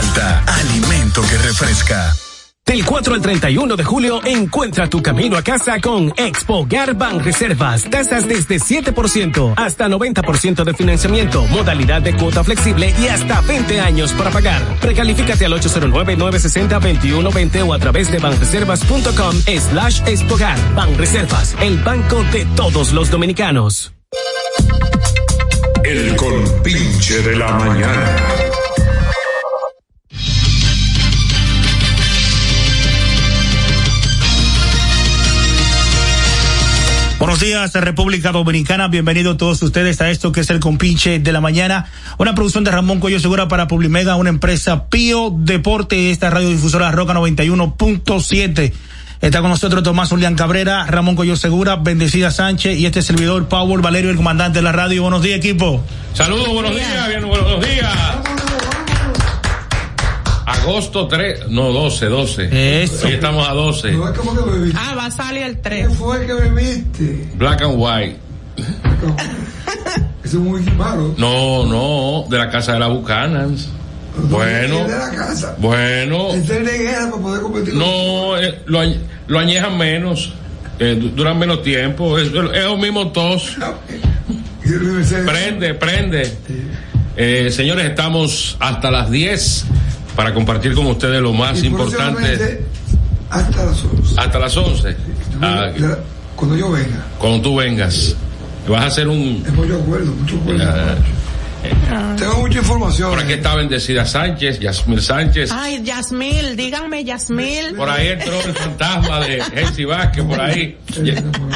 Malta, alimento que refresca. Del 4 al 31 de julio, encuentra tu camino a casa con Expo Garban Reservas. Tasas desde 7% hasta 90% de financiamiento, modalidad de cuota flexible y hasta 20 años para pagar. Precalifícate al 809-960-2120 o a través de banreservas.com slash Expogar. Banreservas, el banco de todos los dominicanos. El compinche de la mañana. Buenos días, República Dominicana. Bienvenidos todos ustedes a esto que es el compinche de la mañana. Una producción de Ramón Cuello Segura para Publimega, una empresa Pío Deporte, esta radiodifusora Roca 91.7. Está con nosotros Tomás Julián Cabrera, Ramón Cuello Segura, Bendecida Sánchez y este servidor Power Valerio, el comandante de la radio. Buenos días, equipo. Saludos, buenos días, bien, buenos días. Agosto 3, no 12, 12. Eso. Hoy estamos a 12. No es como que bebiste. Ah, va a salir el 3. ¿Qué fue que bebiste? Black and white. Eso es muy malo. No, no, de la casa de la Buchanans. Bueno, De la casa. bueno. Para poder competir. No, eh, lo, lo añejan menos. eh, du- duran menos tiempo. Es, es el mismo tos. Prende, prende. Eh, señores, estamos hasta las 10 para compartir con ustedes lo más Y importante. Hasta las 11. Hasta las 11. Ah, Cuando yo venga. cuando tú vengas. Vas a hacer un. Hemos de acuerdo, mucho acuerdo. Ah, Tengo mucha información. por aquí está Bendecida Sánchez, Yasmil Sánchez. Ay, Yasmil, díganme Yasmil. Por ahí entró el fantasma de Elsie Vázquez, por ahí.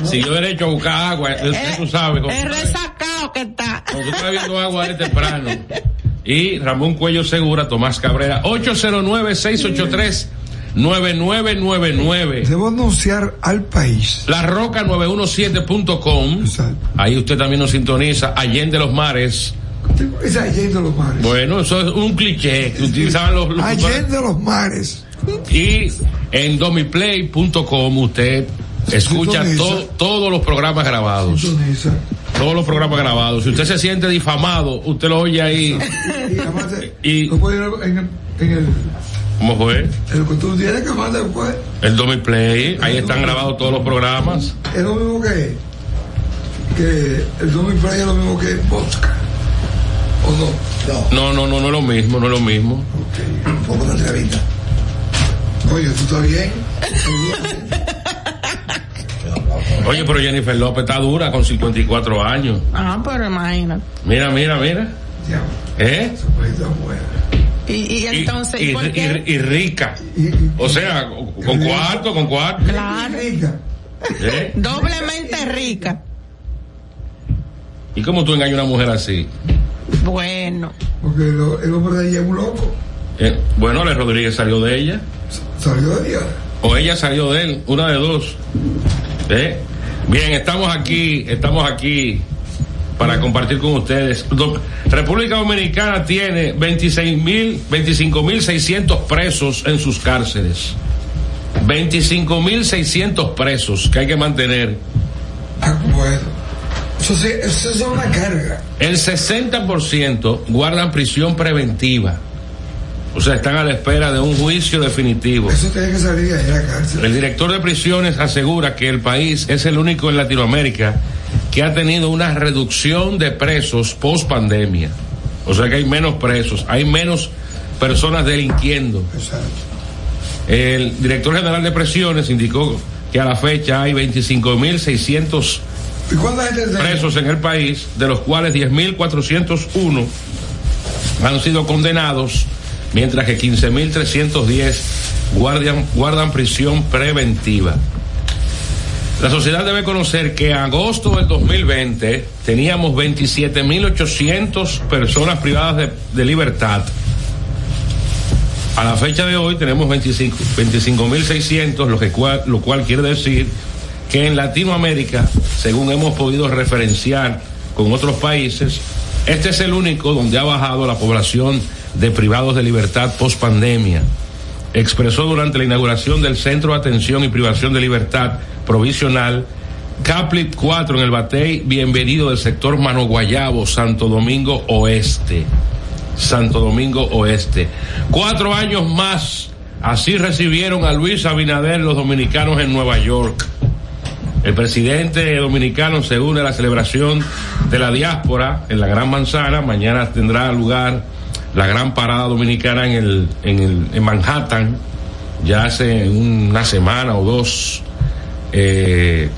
Siguió derecho a buscar agua. eh, Tú sabes, Es resacado que está. cuando tú estás viendo agua de temprano. Y Ramón Cuello Segura, Tomás Cabrera, 809-683-9999. Debo anunciar al país. La Roca 917.com. Ahí usted también nos sintoniza. Allende los Mares. Es Allende los Mares. Bueno, eso es un cliché que utilizaban los, los Allende los Mares. Y en domiplay.com usted escucha to- todos los programas grabados. Sintoniza. Todos los programas grabados. Si usted se siente difamado, usted lo oye ahí. Y además, Y, lo puede ir en el, en el, ¿Cómo fue? en lo que tú tienes que mandar después. El Domiplay. Ahí están grabados todos los programas. Es lo mismo que. que el Domingo Play es lo mismo que Vodka. ¿O no? No, no, no, no es lo mismo, no es lo mismo. Un poco de entrevista. Oye, ¿tú estás bien? Oye, pero Jennifer López está dura con 54 años. Ah, pero imagínate. Mira, mira, mira. ¿Eh? Y, y Y, entonces, y- ¿por qué? y- y rica. O sea, con, cuarto, con cuarto. Claro. ¿Eh? Doblemente rica. ¿Y cómo tú engañas a una mujer así? Bueno. Porque lo- el hombre de ella es un loco. Eh, bueno, Ale Rodríguez salió de ella. Salió de ella. O ella salió de él, una de dos. ¿Eh? Bien, estamos aquí, estamos aquí para compartir con ustedes. República Dominicana tiene 26 mil, 25 mil 600 presos en sus cárceles. 25 mil 600 presos que hay que mantener. Eso, sí, eso es una carga. El 60% guardan prisión preventiva. O sea, están a la espera de un juicio definitivo. Eso tiene que salir de la cárcel. El director de prisiones asegura que el país es el único en Latinoamérica que ha tenido una reducción de presos post pandemia. O sea que hay menos presos, hay menos personas delinquiendo. El director general de presiones indicó que a la fecha hay 25.600 ¿Y cuánta gente se- presos en el país, de los cuales 10.401 han sido condenados, mientras que 15.310 guardan, guardan prisión preventiva. La sociedad debe conocer que en agosto del 2020 teníamos 27.800 personas privadas de, libertad. A la fecha de hoy tenemos 25 25.600, lo, lo cual quiere decir que en Latinoamérica, según hemos podido referenciar con otros países, este es el único donde ha bajado la población de privados de libertad post pandemia. Expresó durante la inauguración del Centro de Atención y Privación de Libertad Provisional Caplit 4 en el Batey, bienvenido del sector Mano Guayabo, Santo Domingo Oeste. Santo Domingo Oeste. Cuatro años más, así recibieron a Luis Abinader los dominicanos en Nueva York. El presidente dominicano se une a la celebración de la diáspora en la Gran Manzana. Mañana tendrá lugar la gran parada dominicana en, el, en, el, en Manhattan. Ya hace una semana o dos eh,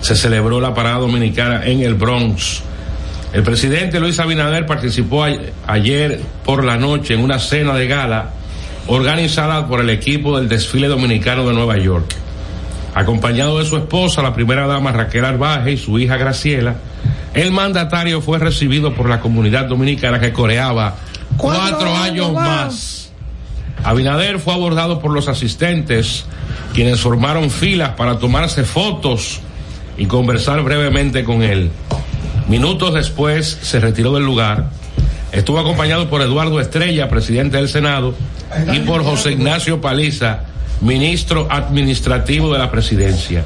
se celebró la parada dominicana en el Bronx. El presidente Luis Abinader participó ayer por la noche en una cena de gala organizada por el equipo del desfile dominicano de Nueva York. Acompañado de su esposa, la primera dama Raquel Arbaje y su hija Graciela, el mandatario fue recibido por la comunidad dominicana que coreaba cuatro, años más. Abinader fue abordado por los asistentes, quienes formaron filas para tomarse fotos y conversar brevemente con él. Minutos después se retiró del lugar. Estuvo acompañado por Eduardo Estrella, presidente del Senado, y por José Ignacio Paliza, ministro administrativo de la presidencia.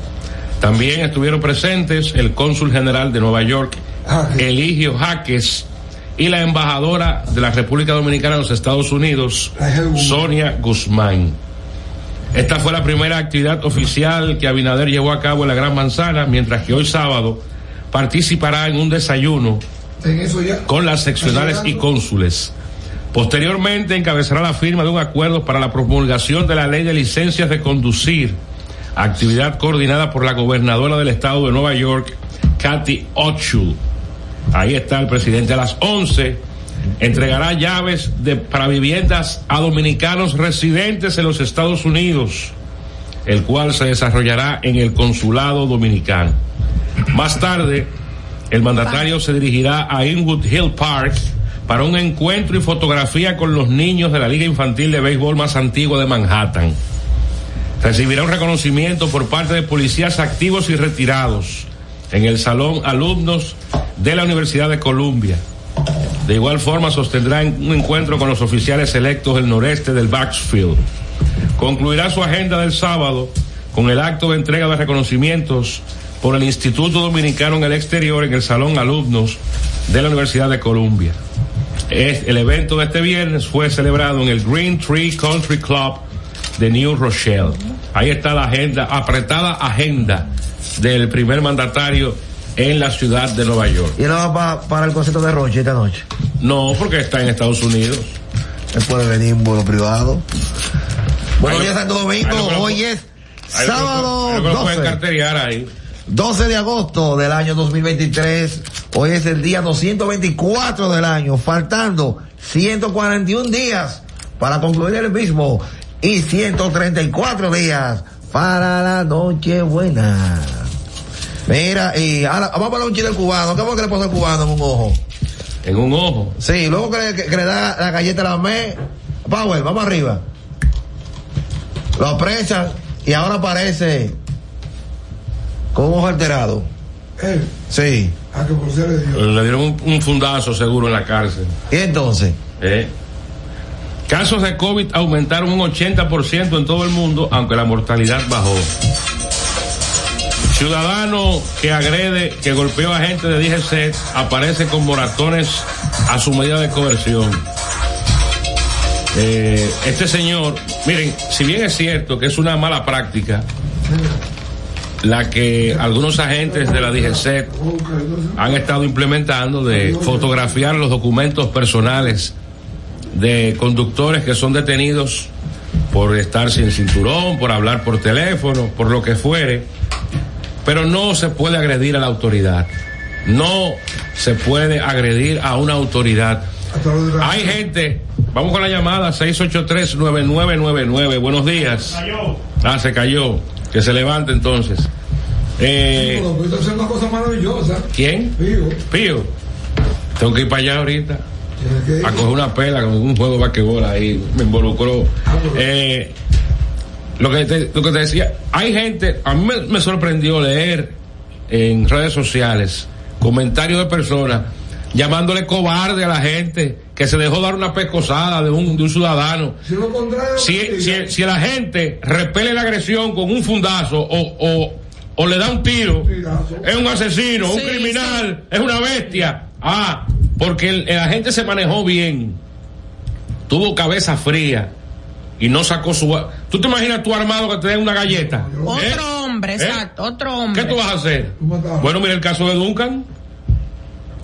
También estuvieron presentes el cónsul general de Nueva York, Eligio Jaques, y la embajadora de la República Dominicana en los Estados Unidos, Sonia Guzmán. Esta fue la primera actividad oficial que Abinader llevó a cabo en la Gran Manzana, mientras que hoy sábado participará en un desayuno con las seccionales y cónsules. Posteriormente encabezará la firma de un acuerdo para la promulgación de la ley de licencias de conducir, actividad coordinada por la gobernadora del estado de Nueva York, Kathy Hochul. Ahí está el presidente a las 11. Entregará llaves de, para viviendas a dominicanos residentes en los Estados Unidos, el cual se desarrollará en el consulado dominicano. Más tarde, el mandatario se dirigirá a Inwood Hill Park para un encuentro y fotografía con los niños de la Liga Infantil de Béisbol más antigua de Manhattan. Recibirá un reconocimiento por parte de policías activos y retirados en el Salón Alumnos de la Universidad de Columbia. De igual forma, sostendrá un encuentro con los oficiales electos del noreste del Backsfield. Concluirá su agenda del sábado con el acto de entrega de reconocimientos por el Instituto Dominicano en el Exterior en el Salón Alumnos de la Universidad de Columbia. El evento de este viernes fue celebrado en el Green Tree Country Club de New Rochelle. Ahí está la agenda, apretada agenda del primer mandatario en la ciudad de Nueva York. Y él va pa- para el concierto de Roche esta noche. No, porque está en Estados Unidos. Él puede venir en vuelo privado. Buenos días, Santo Domingo. Hoy es sábado ahí lo pueden 12. carteriar ahí. 12 de agosto del año 2023. Hoy es el día 224 del año, faltando 141 días para concluir el mismo y 134 días para la noche buena. Mira, y ahora, vamos a poner un chile cubano. ¿Qué fue que le puso el cubano en un ojo? En un ojo. Sí, luego que le, que le da la galleta a la me. Power, vamos arriba. Lo apresan y ahora aparece con un ojo alterado. Él. Sí. A que por ser de Dios. Le dieron un, un fundazo seguro en la cárcel. ¿Y entonces? ¿Eh? Casos de COVID aumentaron un 80% en todo el mundo, aunque la mortalidad bajó. Ciudadano que agrede, que golpeó a gente de DGC, aparece con moratones a su medida de coerción. Eh, este señor, miren, si bien es cierto que es una mala práctica, la que algunos agentes de la DGC han estado implementando de fotografiar los documentos personales de conductores que son detenidos por estar sin cinturón, por hablar por teléfono, por lo que fuere. Pero no se puede agredir a la autoridad. No se puede agredir a una autoridad. Hay gente, vamos con la llamada 683-9999. Buenos días. Ah, se cayó. Que se levante entonces. Eh, una cosa maravillosa. ¿Quién? Pío. Pío. Tengo que ir para allá ahorita. A coger una pela con un juego de basquetbol ahí. Me involucró. Eh, lo, que te, lo que te decía, hay gente, a mí me, me sorprendió leer en redes sociales comentarios de personas llamándole cobarde a la gente que se dejó dar una pescosada de un, de un ciudadano. Si lo contrario, Si, si, si la gente repele la agresión con un fundazo o, o, o le da un tiro, es un asesino, un Sí, criminal, es una bestia. Ah, porque el, el agente se manejó bien, tuvo cabeza fría y no sacó su... ¿Tú te imaginas tú armado que te den una galleta? ¿Eh? Otro hombre, ¿Eh? exacto, otro hombre. ¿Qué tú vas a hacer? Bueno, mira el caso de Duncan,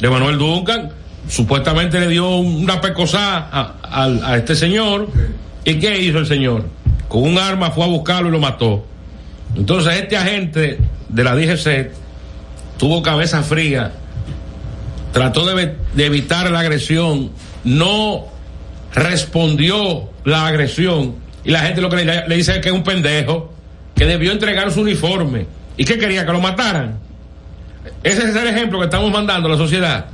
de Manuel Duncan, supuestamente le dio una pecosada a, a- a este señor. ¿Y qué hizo el señor? Con un arma fue a buscarlo y lo mató. Entonces este agente de la DGC tuvo cabeza fría, trató de, evitar la agresión, no respondió la agresión y la gente lo que le, dice es que es un pendejo, que debió entregar su uniforme y que quería que lo mataran. Ese es el ejemplo que estamos mandando a la sociedad.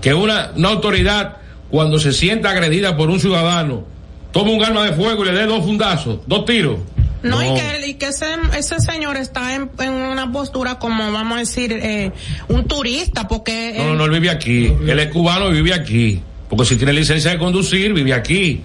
Que una, una autoridad, cuando se sienta agredida por un ciudadano, tome un arma de fuego y le dé dos fundazos, dos tiros. No, y que, y que ese, ese señor está en, en una postura como, vamos a decir, eh, un turista, porque... No, no, no, él vive aquí. Él es cubano y vive aquí. Porque si tiene licencia de conducir, vive aquí.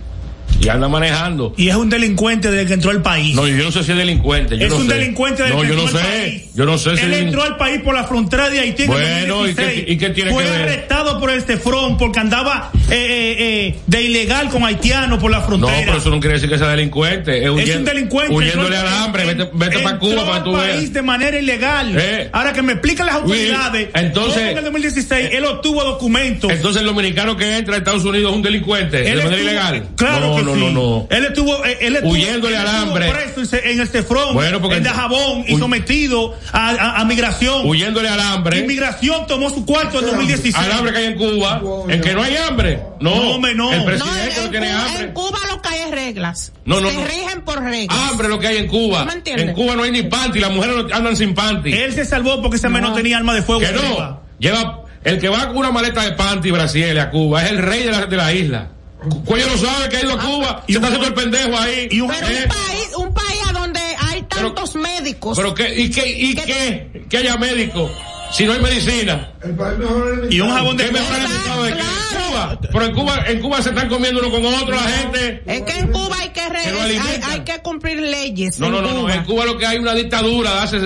Y anda manejando. Y es un delincuente desde que entró al país. No, yo no sé si es delincuente. Yo es no un sé. delincuente desde No, que yo no entró al sé. país. Yo no sé si Él es- entró al país por la frontera de Haití en Bueno, ¿y qué- 2016. y qué tiene Fue que ver? arrestado por este front porque andaba eh, eh, eh, de ilegal con haitianos por la No, frontera. pero eso no quiere decir que sea delincuente. Es, un delincuente. Huyéndole al hambre. Vete, vete para Cuba para tú al veas. país de manera ilegal. Ahora que me explican las autoridades. Uy, entonces- en el 2016 él obtuvo documentos. Entonces el dominicano que entra a Estados Unidos es un delincuente de manera estuvo- ilegal. Claro no, que no, sí. no, no. Él estuvo, eh, él estuvo Huyéndole él al estuvo hambre. preso en este front, Bueno, porque- en Dajabón y sometido a, a- a migración. Huyéndole al hambre. Inmigración tomó su cuarto en 2016. Al hambre que hay en Cuba, en que no hay hambre. No, No, hombre, no. El no, presidente no, en, tiene Cuba, hambre. en Cuba lo que hay es reglas. No, no, Se no. rigen por reglas. Hambre lo que hay en Cuba. ¿Tú me entiendes? En Cuba no hay ni panty, las mujeres andan sin panty. Él se salvó porque ese hombre no tenía arma de fuego. Que no. Lleva, el que va con una maleta de panty Brasil a Cuba es el rey de la, de la isla. Cu- Cuello no sabe que ha ido a Cuba y se está haciendo el pendejo ahí. Y un- Pero Eh, un país, un país a donde hay tantos médicos. pero que, y que, y qué, que haya médico si no hay medicina. El país mejor Y un jabón de ¿Qué me coco. están explicando de? Claro. Cuba. Pero en Cuba, en Cuba se están comiendo uno con otro la gente. Es que en Cuba hay que, re- Que hay, hay que cumplir leyes. No, no, no, no. En Cuba lo que hay una dictadura de hace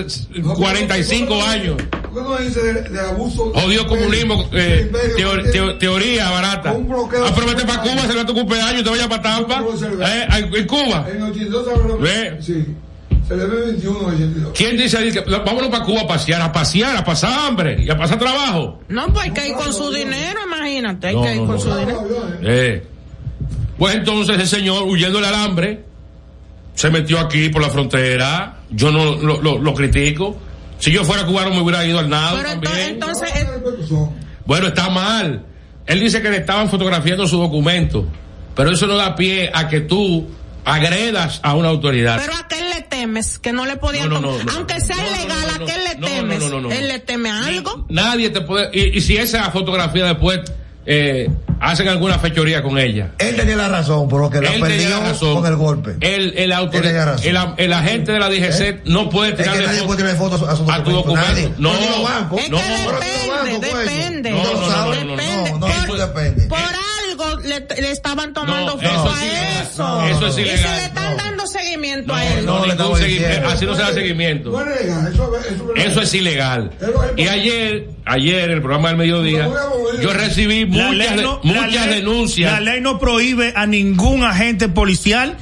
45 años. ¿Por qué no dice de, de abuso? Jodido comunismo, eh, Imperio, teo- porque- teo- teoría barata. Un bloqueo- Ah, pero vete para Cuba, celebra tu cumpleaños y te vayas para Tampa. Eh, en Cuba. En 82 habló- Ve. Sí. Se le ve 21 82. ¿Quién dice ahí que vámonos para Cuba a pasear, a pasear, a pasar hambre y a pasar trabajo? No, pues hay que ir con su dinero, imagínate. Hay No, que ir no, con no. su dinero. Eh. Pues entonces el señor, huyendo del alambre, se metió aquí por la frontera. Yo no lo, lo- lo critico. Si yo fuera cubano me hubiera ido al nado Pero también. entonces, Bueno, está mal. Él dice que le estaban fotografiando su documento. Pero eso no da pie a que tú agredas a una autoridad. pero a qué le temes, que no le podían No, no, no. Aunque sea ilegal, ¿a qué le temes? no, no, no. ¿Él le teme a algo? Nadie te puede. Y, y si esa fotografía después eh, hacen alguna fechoría con ella. Él tenía la razón, por lo que la perdió razón. con el golpe. El, el, autor- Él tenía razón. el, el agente de la DGC no puede Es que tirarle tirar fotos a su a tu documento. documento. Nadie. No, no, que depende, depende. No, no, no, no, no, no, depende. no, no, algo le, le estaban tomando No, foto eso a eso. ilegal. Eso es y ilegal. si le están dando seguimiento No, a él. no, No, le ningún estamos seguimiento. diciendo. Así no se da seguimiento. Eso, eso, Eso es ilegal. Y ayer, ayer en el programa del mediodía, yo recibí La muchas, muchas ley- denuncias. La ley no prohíbe a ningún agente policial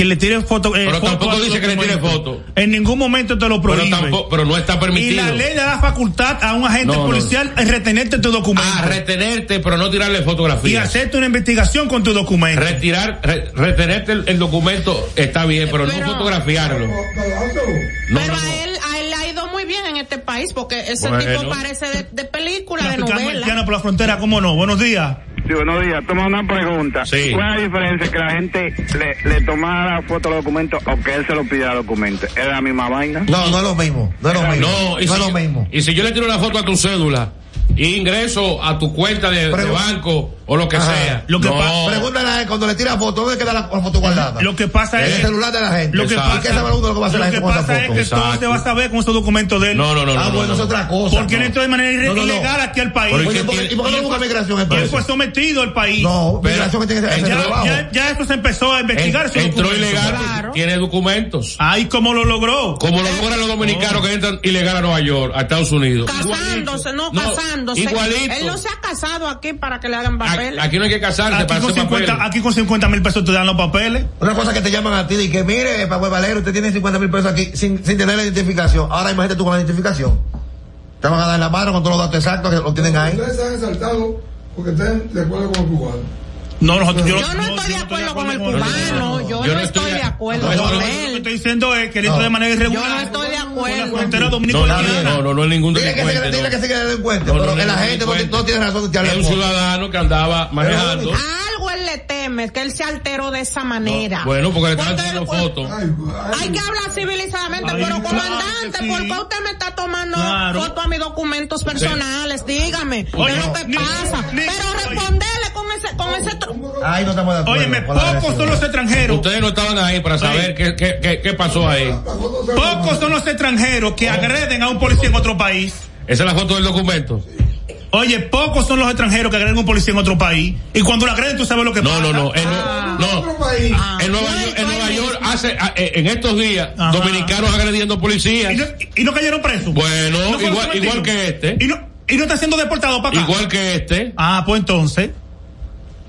que le tire foto. eh, Pero foto tampoco dice que le tire foto. En ningún momento te lo Pero, prohíbe. tampoco, pero no está y permitido. la ley le da facultad a un agente No, no. policial en retenerte tu documento. Ah, retenerte, pero no tirarle fotografía. y hacerte una investigación con tu documento. Retirar, re- retenerte el, el documento está bien, pero, no fotografiarlo. No, Pero no, a no. él, a él le ha ido muy bien en este país porque ese Bueno. tipo parece de, de película, de novela. por la frontera, ¿cómo no? Buenos días. Sí, buenos días. Toma una pregunta. Sí. ¿Cuál es la diferencia que la gente le, le tomara foto a los documentos o que él se lo pidiera documentos? ¿Es la misma vaina? No, no es lo mismo. No es lo mismo. No, y no si, es lo mismo. y si yo le tiro una foto a tu cédula y ingreso a tu cuenta de, de banco o lo que Ajá. sea. Lo que no. Pregúntale a él cuando le tira foto, ¿dónde queda la, la foto guardada? Lo que pasa es. el celular de la gente. Lo que Exacto. ¿Y qué sabe uno lo que va a hacer Lo la que gente con esa pasa es que todo se va a saber con esos documentos de él. No, no, no, ah, no, bueno, no, es otra cosa. Porque él entró de manera ilegal aquí al país. Oye, ¿y por qué- ¿y por qué no busca migración Y él entonces? fue sometido al país. No, Pero- migración que tiene que hacer ya, eso se empezó a investigar. Entró ilegal, tiene documentos. Ay, ¿cómo lo logró? Como lo logran los dominicanos que entran ilegal a Nueva York, a Estados Unidos. Casándose, no, No, casándose. igualito. Él no se ha casado aquí para que le hagan papeles. Aquí no hay que casarse Aquí para con, hacer 50, papeles. aquí con 50 mil pesos te dan los papeles. Una cosa que te llaman a ti y que mire, Pablo Valero, usted tiene 50 mil pesos aquí sin, sin tener la identificación. Ahora imagínate tú con la identificación. Te van a dar en la mano con todos los datos exactos que lo tienen ahí. Ustedes se han exaltado porque están de acuerdo con el cubano. No, nosotros, yo, Yo no estoy de acuerdo con el cubano, yo no estoy de acuerdo con Lo que él. estoy diciendo es que él de manera irregular. Yo no estoy de Por la acuerdo. frontera No, dominicana. no, no, no, no es ningún Dile que, se, delincuente. dile que se quede delincuente, pero no, que la gente no, tiene razón Es un ciudadano que andaba manejando. Algo él le teme, que él se alteró de esa manera. Bueno, porque le están después- fotos. Ay, ay, Hay que hablar civilizadamente, Ay, pero comandante, sí. ¿por qué usted me está tomando Claro. foto a mis documentos personales? Dígame, ¿qué es lo que ni- pasa? ni- pero responderle con ese, con ese Ahí no estamos de acuerdo. Óyeme, pocos son los extranjeros. Ustedes no estaban ahí para saber qué, qué, qué, qué pasó ahí. Pocos son los extranjeros que agreden a un policía en otro país. Esa es la foto del documento. Oye, pocos son los extranjeros que agreden a un policía en otro país. Y cuando lo agreden, tú sabes lo que No, pasa. no, no. En, Ah. no. otro país. Ah. En Nueva No, York, en Nueva York hace, a- eh, en estos días, Ajá. dominicanos agrediendo policías. Y no, y no cayeron presos. Bueno, igual que este. Y no, y no está siendo deportado para acá. Igual que este. Ah, pues entonces.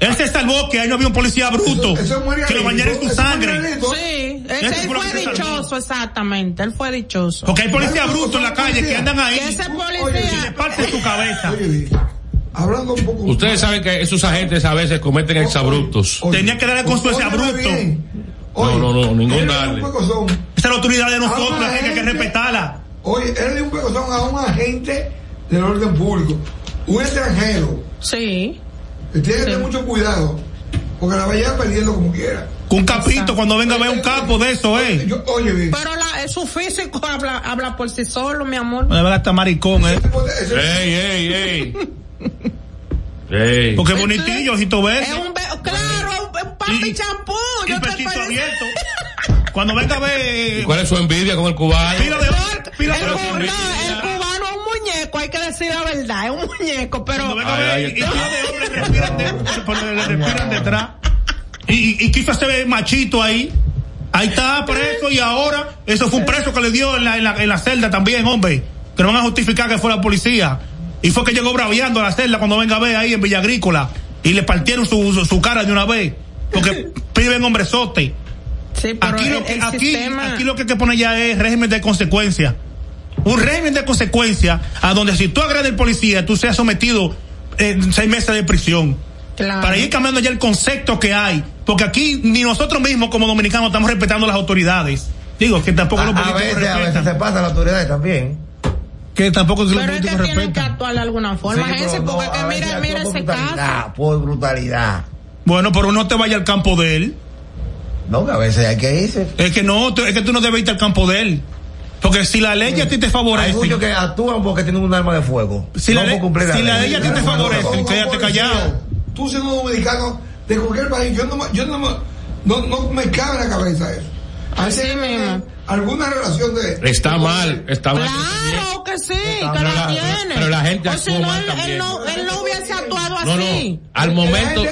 Él se salvó que ahí no había un policía bruto. Eso- eso es muy que lo bañara en su sangre. Sí, Ese él fue dichoso, exactamente, él fue dichoso. Porque hay policías brutos en la calle que andan ahí. Que ese Y le parte su cabeza. Oye, hablando un poco. Ustedes saben que esos agentes a veces cometen exabruptos. Oye, Tenía que darle con su exabrupto. No, no, no, ningún darle. Esa es la autoridad de nosotros, la gente hay que respetarla. Oye, él le dio un pecozón a un agente del orden público. Un extranjero. sí. Tiene que tener mucho cuidado. Porque la vaya perdiendo como quiera. Un capito, cuando venga a ver un capo de eso, eh. Yo, oye, Vic, Pero la, su físico habla, habla por sí solo, mi amor. Me va a estar maricón, eh. Ey, ey, ey. Ey. Porque bonitillo, ojito Es verde. un, be- claro, un, un papi Y- champú. Y Yo te pechito abierto. Cuando venga a ver. ¿Y ¿Cuál es su envidia con el cubano? Pila de pila el, de el cubano es un muñeco, hay que decir la verdad, es un muñeco, pero Cuando venga a Ay, ver. ay, Y pila de hombres respiran, de- por- le respiran detrás. Y, y, y quiso hacer machito ahí. Ahí está preso y ahora, eso fue un preso que le dio en la, en la, en la celda también, hombre. Que no van a justificar que fue la policía. Y fue que llegó braviando a la celda cuando venga a ver ahí en Villa Agrícola. Y le partieron su, su, su cara de una vez. Porque piden hombrezote. sí, pero Aquí el, lo, que, el aquí, sistema, aquí lo que hay que poner ya es régimen de consecuencia. Un régimen de consecuencia a donde si tú agredes al policía, tú seas sometido en seis meses de prisión. claro. Para ir cambiando ya el concepto que hay. Porque aquí ni nosotros mismos como dominicanos estamos respetando las autoridades. Digo, que tampoco los A, a políticos veces, a veces se pasa las autoridades también. Que tampoco los pero es que tienen que actuar de alguna forma, Sí, no, porque a que mira, mira por ese caso. brutalidad, Por brutalidad. Bueno, pero no te vaya al campo de él. No, que a veces hay que irse. Es que no, es que tú no debes irte al campo de él. Porque si la ley a ti te Hay favorece. muchos que actúan porque tienen un arma de fuego. Si no la ley- la si la ley a ti te favorece, quédate callado. Tú siendo dominicano de cualquier país, yo no, me- yo no, me- no, no me cabe en la cabeza eso. Hay Así que mismo. Alguna relación de. Está mal, está mal. Claro que sí, que Pero la tiene. pero la gente o si no, mal él, también. él no, él no hubiese actuado No, no. así. Al momento,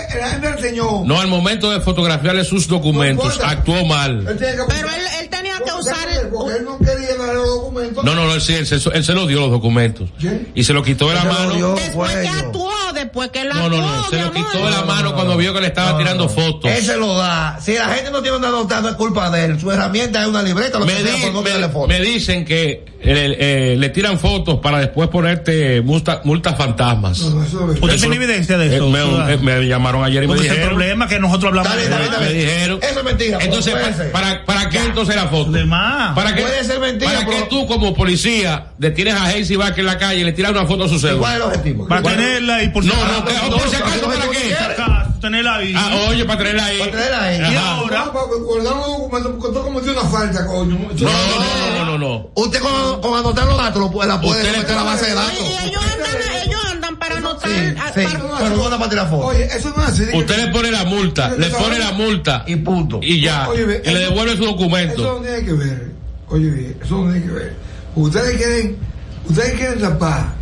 no, al momento de fotografiarle sus documentos, actuó mal. Él tiene que Pero él, él tenía que Porque- él no quería darle los documentos. No, no, no, él, sí, él, se- él se los dio los documentos. ¿Quién? Y se lo quitó de la lo mano. Después ellos. actuó, después que la No, no, no, se lo quitó de la mano cuando vio que le estaba tirando fotos. Él se lo da. Si la gente no tiene una nota, no es culpa de él. Su herramienta es una libreta, lo Me, que sea, di- por no me- foto. me dicen que eh, eh, le tiran fotos para después ponerte multa- multas fantasmas. ¿Usted tiene evidencia de eso? Eh, me, eh, me llamaron ayer y me es el dijeron. problema que nosotros hablamos Me dijeron. Eso es mentira. Entonces, pa- ser. ¿para, ¿para qué entonces la foto? de más. ¿Para qué, Puede ser mentira, ¿Para qué tú como policía detienes a Hayes Vázquez en la calle y le tiras una foto a su ¿Y cédula? ¿Cuál es el objetivo? Para tenerla y por No, no, acaso- que- por si acaso, ¿para qué? Por si acaso, tenerla ahí. Ah, oye, para tenerla ahí. Para tenerla ahí. Y Ajá. ahora, Para guardar los documentos, porque tú cometió una falta, coño. No, no, no, no, no, no. Usted con, con anotar los datos lo puede, la puede meter a la base de Y datos. ellos andan, ellos andan para anotar. Sí, a- sí, para- no tirar fotos. Oye, eso no es así. Usted le pone la multa, le pone la multa Y punto. y ya. Y le eso- devuelve su Eso documento. no tiene que ver. Oye, bien, eso no tiene que ver. Ustedes quieren, ustedes quieren tapar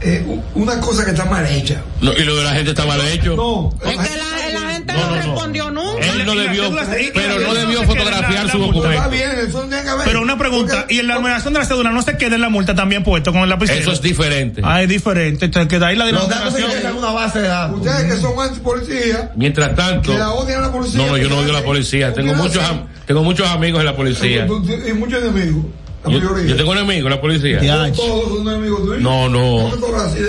eh, una cosa que está mal hecha. No, y lo de la gente está mal hecho. No, Es que la, la gente No, no, no, no. respondió nunca. Él no la debió, pero la no debió fotografiar la- su la está documento. bien, eso no tiene que ver. pero una pregunta, Porque- y en la numeración de la cédula no se queda en la multa también puesto con el lapicero. Eso es diferente. Ah, es diferente. Entonces queda ahí la denominación. quedan en una base de datos. Ustedes que son antipolicía, Mientras tanto, que la odian a la policía. no, no, yo no odio a la policía. Tengo ¿qué muchos, tengo muchos amigos en la policía. Y muchos enemigos. Yo, tengo enemigos en la policía. Todos son enemigos tuyos. No, no.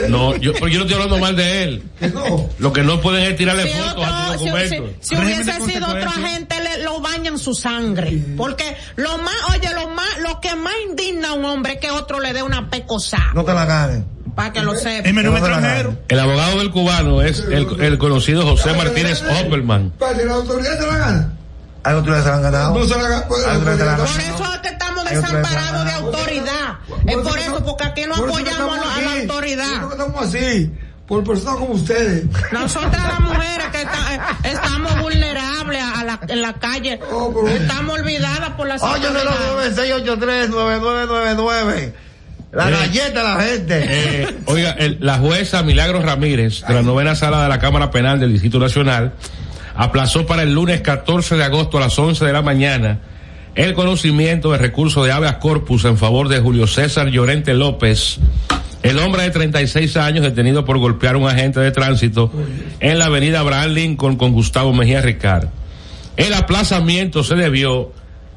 No, yo, pero yo no estoy hablando mal de él. No. Lo que no pueden es tirarle Si, fotos a otro- tu si- documento. si- si Régimen hubiese sido otra consecuencias. gente, le, lo bañan su sangre. Porque lo más, oye, lo más, lo que más indigna a un hombre es que otro le dé una pecosa. No te la ganen. Para que lo sepa. menú extranjero. El abogado del cubano es el, el conocido José Martínez Opperman. Para que la autoridad se la gana. Que se la han ganado. No se la gana. pues, la la han autoridad- Por eso es que estamos desamparados de autoridad. Es por eso, porque aquí no Por apoyamos a, la- la. Por autoridad. que estamos así. Por personas como ustedes. Nosotras las mujeres que está- eh, estamos vulnerables a la, en la calle, Oh, pero- estamos olvidadas por las autoridades. 809-683-9999. La Eh. galleta de la gente. Eh, oiga, el- la jueza Milagros Ramírez, de la novena sala de la Cámara Penal del Distrito Nacional, aplazó para el lunes 14 de agosto a las 11 de la mañana el conocimiento de recurso de habeas corpus en favor de Julio César Llorente López, el hombre de 36 años detenido por golpear a un agente de tránsito en la avenida Abraham Lincoln con Gustavo Mejía Ricard. El aplazamiento se debió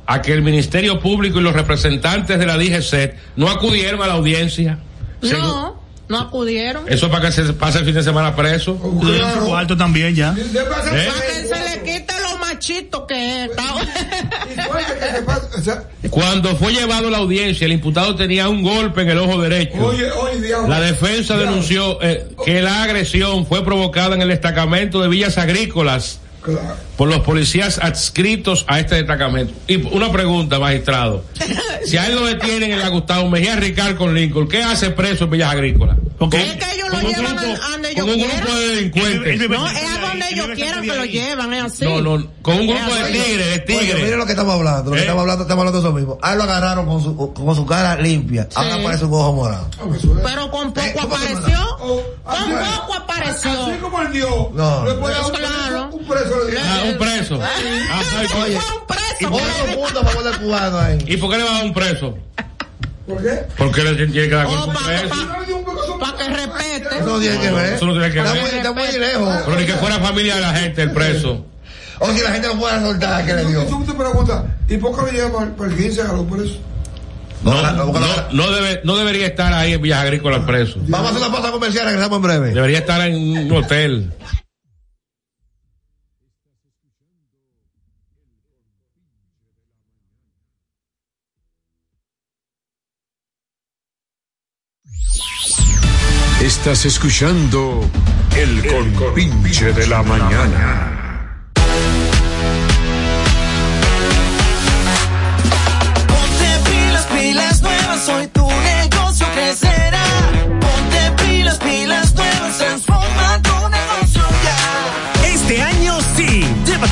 a que el Ministerio Público y los representantes de la DGCET no acudieron a la audiencia. No, no acudieron. eso para que se pase el fin de semana preso. Dan su cuarto también ya. ¿Eh? Para que se le quite lo machito que es. Y fuerte que se pasa- o sea, Cuando fue llevado a la audiencia, el imputado tenía un golpe en el ojo derecho. Oye, oye, diablo. La defensa Diablo. denunció eh, que la agresión fue provocada en el destacamento de Villas Agrícolas Por los policías adscritos a este destacamento. Y una pregunta, magistrado. Si a él lo detienen en la Gustavo Mejía Ricard con Lincoln, ¿qué hace preso en Villas Agrícolas? Porque Es que ellos lo Con un llevan grupo- a donde con ellos un grupo quieran. de delincuentes. No, es a donde ellos quieran que lo ahí. llevan, es así. No, no, con un grupo de tigres, de tigres. miren lo que estamos hablando, lo que ¿Eh? estamos hablando, estamos hablando de eso mismo. A él lo agarraron con su, con su cara limpia. Ahora aparece un ojo morado. Hombre, eso es- Pero con Eh, poco ¿cómo se apareció. Oh, Con poco apareció. Así como el Dios. No. Le puede dar un Pues claro. preso, un Ah, un preso. Ah, un preso. ahí. ¿Y por qué le va a dar un preso? ¿Por qué? Porque le tiene que dar Oh, con un pa- preso. pa- Para que respete. Eso no tiene que ver. Eso no tiene que Está ver. muy, está muy lejos. Pero ni que fuera familia de la gente, el preso. O si la gente no puede soltar, ¿qué le dio? Y tú te preguntas, ¿y por qué lo llevan para, para el 15 a los presos? No, la- no, la- debe, no debería estar ahí en Villas Agrícolas preso. Vamos a hacer una pausa comercial, regresamos en breve. Debería estar en un hotel. Estás escuchando El Compinche de la Mañana. Hoy tu negocio crecerá. Ponte pilas, pilas nuevas, transforma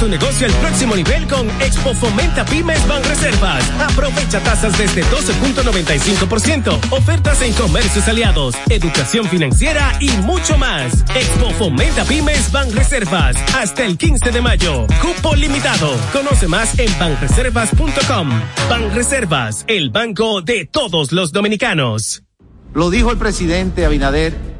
tu negocio al próximo nivel con Expo Fomenta Pymes Banreservas. Aprovecha tasas desde 12.95%, ofertas en comercios aliados, educación financiera y mucho más. Expo Fomenta Pymes Banreservas hasta el 15 de mayo. Cupo limitado. Conoce más en banreservas.com. Banreservas, el banco de todos los dominicanos. Lo dijo el presidente Abinader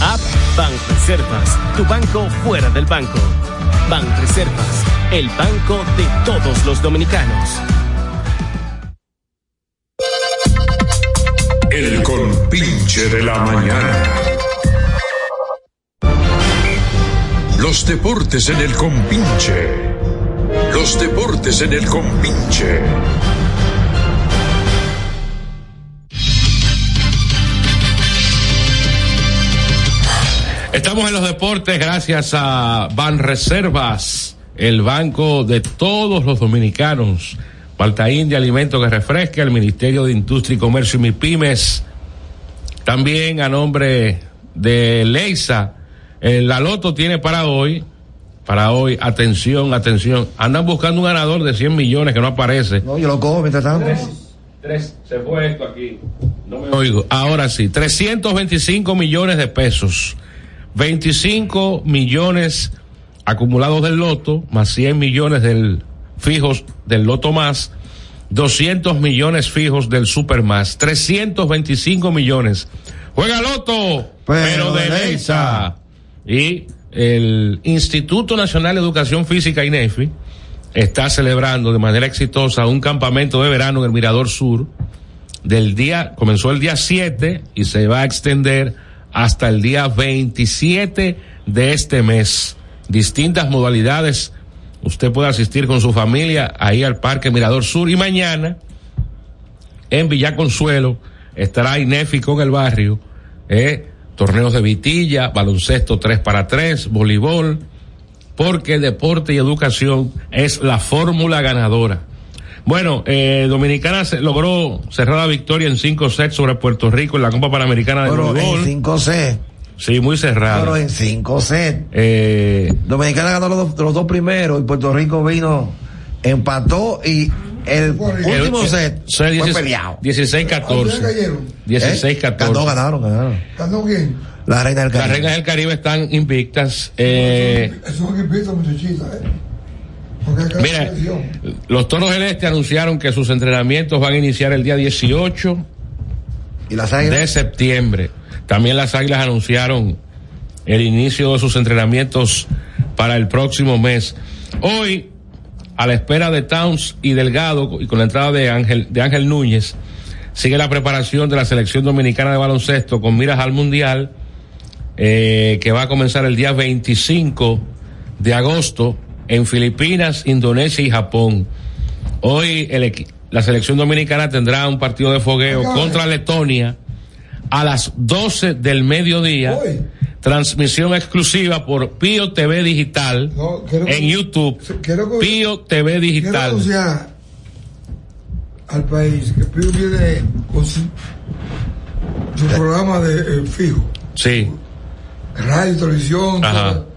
App Banreservas, tu banco fuera del banco. Banreservas, el banco de todos los dominicanos. El compinche de la mañana. Los deportes en el compinche. Los deportes en el compinche. Estamos en los deportes gracias a Banreservas, el banco de todos los dominicanos. Malta India, alimento que refresca, el Ministerio de Industria y Comercio y MIPIMES. También a nombre de Leisa, el la Loto tiene para hoy, para hoy, atención, atención, andan buscando un ganador de 100 millones que no aparece. No, yo lo cojo mientras tanto. Tres, se fue esto aquí. No me oigo. Ahora sí, 325 millones de pesos. 25 millones acumulados del loto, más 100 millones del fijos del loto más, 200 millones fijos del super más, 325 millones. Juega loto, pero, de Leisa. Y el Instituto Nacional de Educación Física, INEFI, está celebrando de manera exitosa un campamento de verano en el Mirador Sur. Del día, comenzó el día 7 y se va a extender hasta el día 27 de este mes. Distintas modalidades. Usted puede asistir con su familia ahí al Parque Mirador Sur y mañana en Villaconsuelo estará INEFI con el barrio, eh, torneos de vitilla, baloncesto 3 para 3, voleibol, porque deporte y educación es la fórmula ganadora. Bueno, eh, Dominicana se logró cerrar la victoria en 5 sets sobre Puerto Rico en la Copa Panamericana de Pero en 5 sets. Sí, muy cerrado. Pero en 5 sets. Eh, Dominicana ganó los, dos- los dos primeros y Puerto Rico vino, empató y el último el- set fue fue 16 peleado. 16-14. cayeron? 16-14. Ganó, ganaron, ganaron. ¿Ganó quién? La reina del Las Caribe. reinas del Caribe están invictas. Eh, Es un equipito, muchachita, ¿eh? Mira, los Toros del Este anunciaron que sus entrenamientos van a iniciar el día 18 ¿Y las águilas? de septiembre. También las Águilas anunciaron el inicio de sus entrenamientos para el próximo mes. Hoy, a la espera de Towns y Delgado y con la entrada de Ángel, de Ángel Núñez, sigue la preparación de la selección dominicana de baloncesto con miras al Mundial, eh, que va a comenzar el día 25 de agosto en Filipinas, Indonesia y Japón. Hoy el la selección dominicana tendrá un partido de fogueo contra Letonia a las 12 del mediodía. Transmisión exclusiva por Pío TV Digital quiero en YouTube. quiero Pío TV Quiero Digital. anunciar al país que Pío viene con su, su programa de eh, fijo, Sí, radio, televisión, Ajá. todo,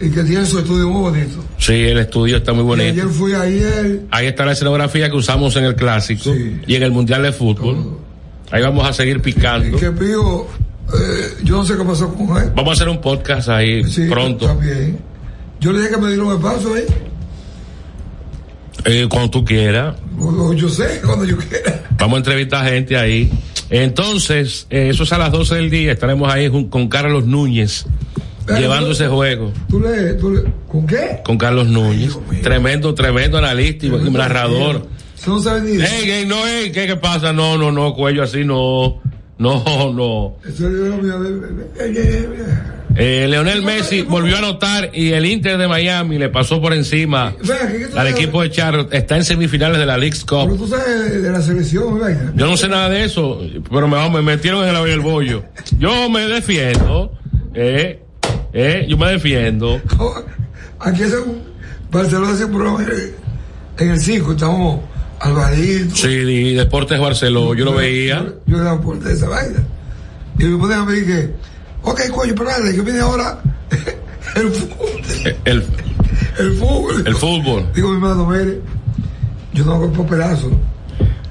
y que tiene su estudio muy bonito. sí, el estudio está muy Y bonito. ayer fui ayer, Ahí está la escenografía que usamos en el clásico y en el Mundial de Fútbol. Ahí vamos a seguir picando. que Pío, eh, yo no sé qué pasó con él. Vamos a hacer un podcast ahí Sí, pronto. También. Yo le dije que me dieron el paso ahí. Eh, cuando tú quieras. Yo sé, cuando yo quiera. Vamos a entrevistar gente ahí. Entonces, eh, eso es a las 12 del día. Estaremos ahí con Carlos Núñez, llevando ese juego. ¿Tú le, tú le, ¿Con qué? Con Carlos Núñez. Tremendo, tremendo analista y narrador. No sabe ni no, ey, ¿qué, ¿qué pasa? No, no, no, cuello así, no. No, no. Eso. Eh, Leonel Messi volvió a anotar y el Inter de Miami le pasó por encima Venga, ¿qué- qué tú al equipo de Charlotte. Está en semifinales de la League's Pero Cup. tú sabes de la selección, vaina. Yo no sé nada de eso, pero me, me metieron en el bollo. Yo me defiendo, eh, eh, yo me defiendo. Aquí es un. Barcelona hace un programa en- el 5, estamos Alvarito. Sí, y Deportes Barceló, yo lo veía. Yo era por de esa vaina. Y me ponen a mí que, ok, coño, pero dale, que viene ahora el fútbol. El, El fútbol. el fútbol. Digo, mi hermano, mire, yo no hago papelazo.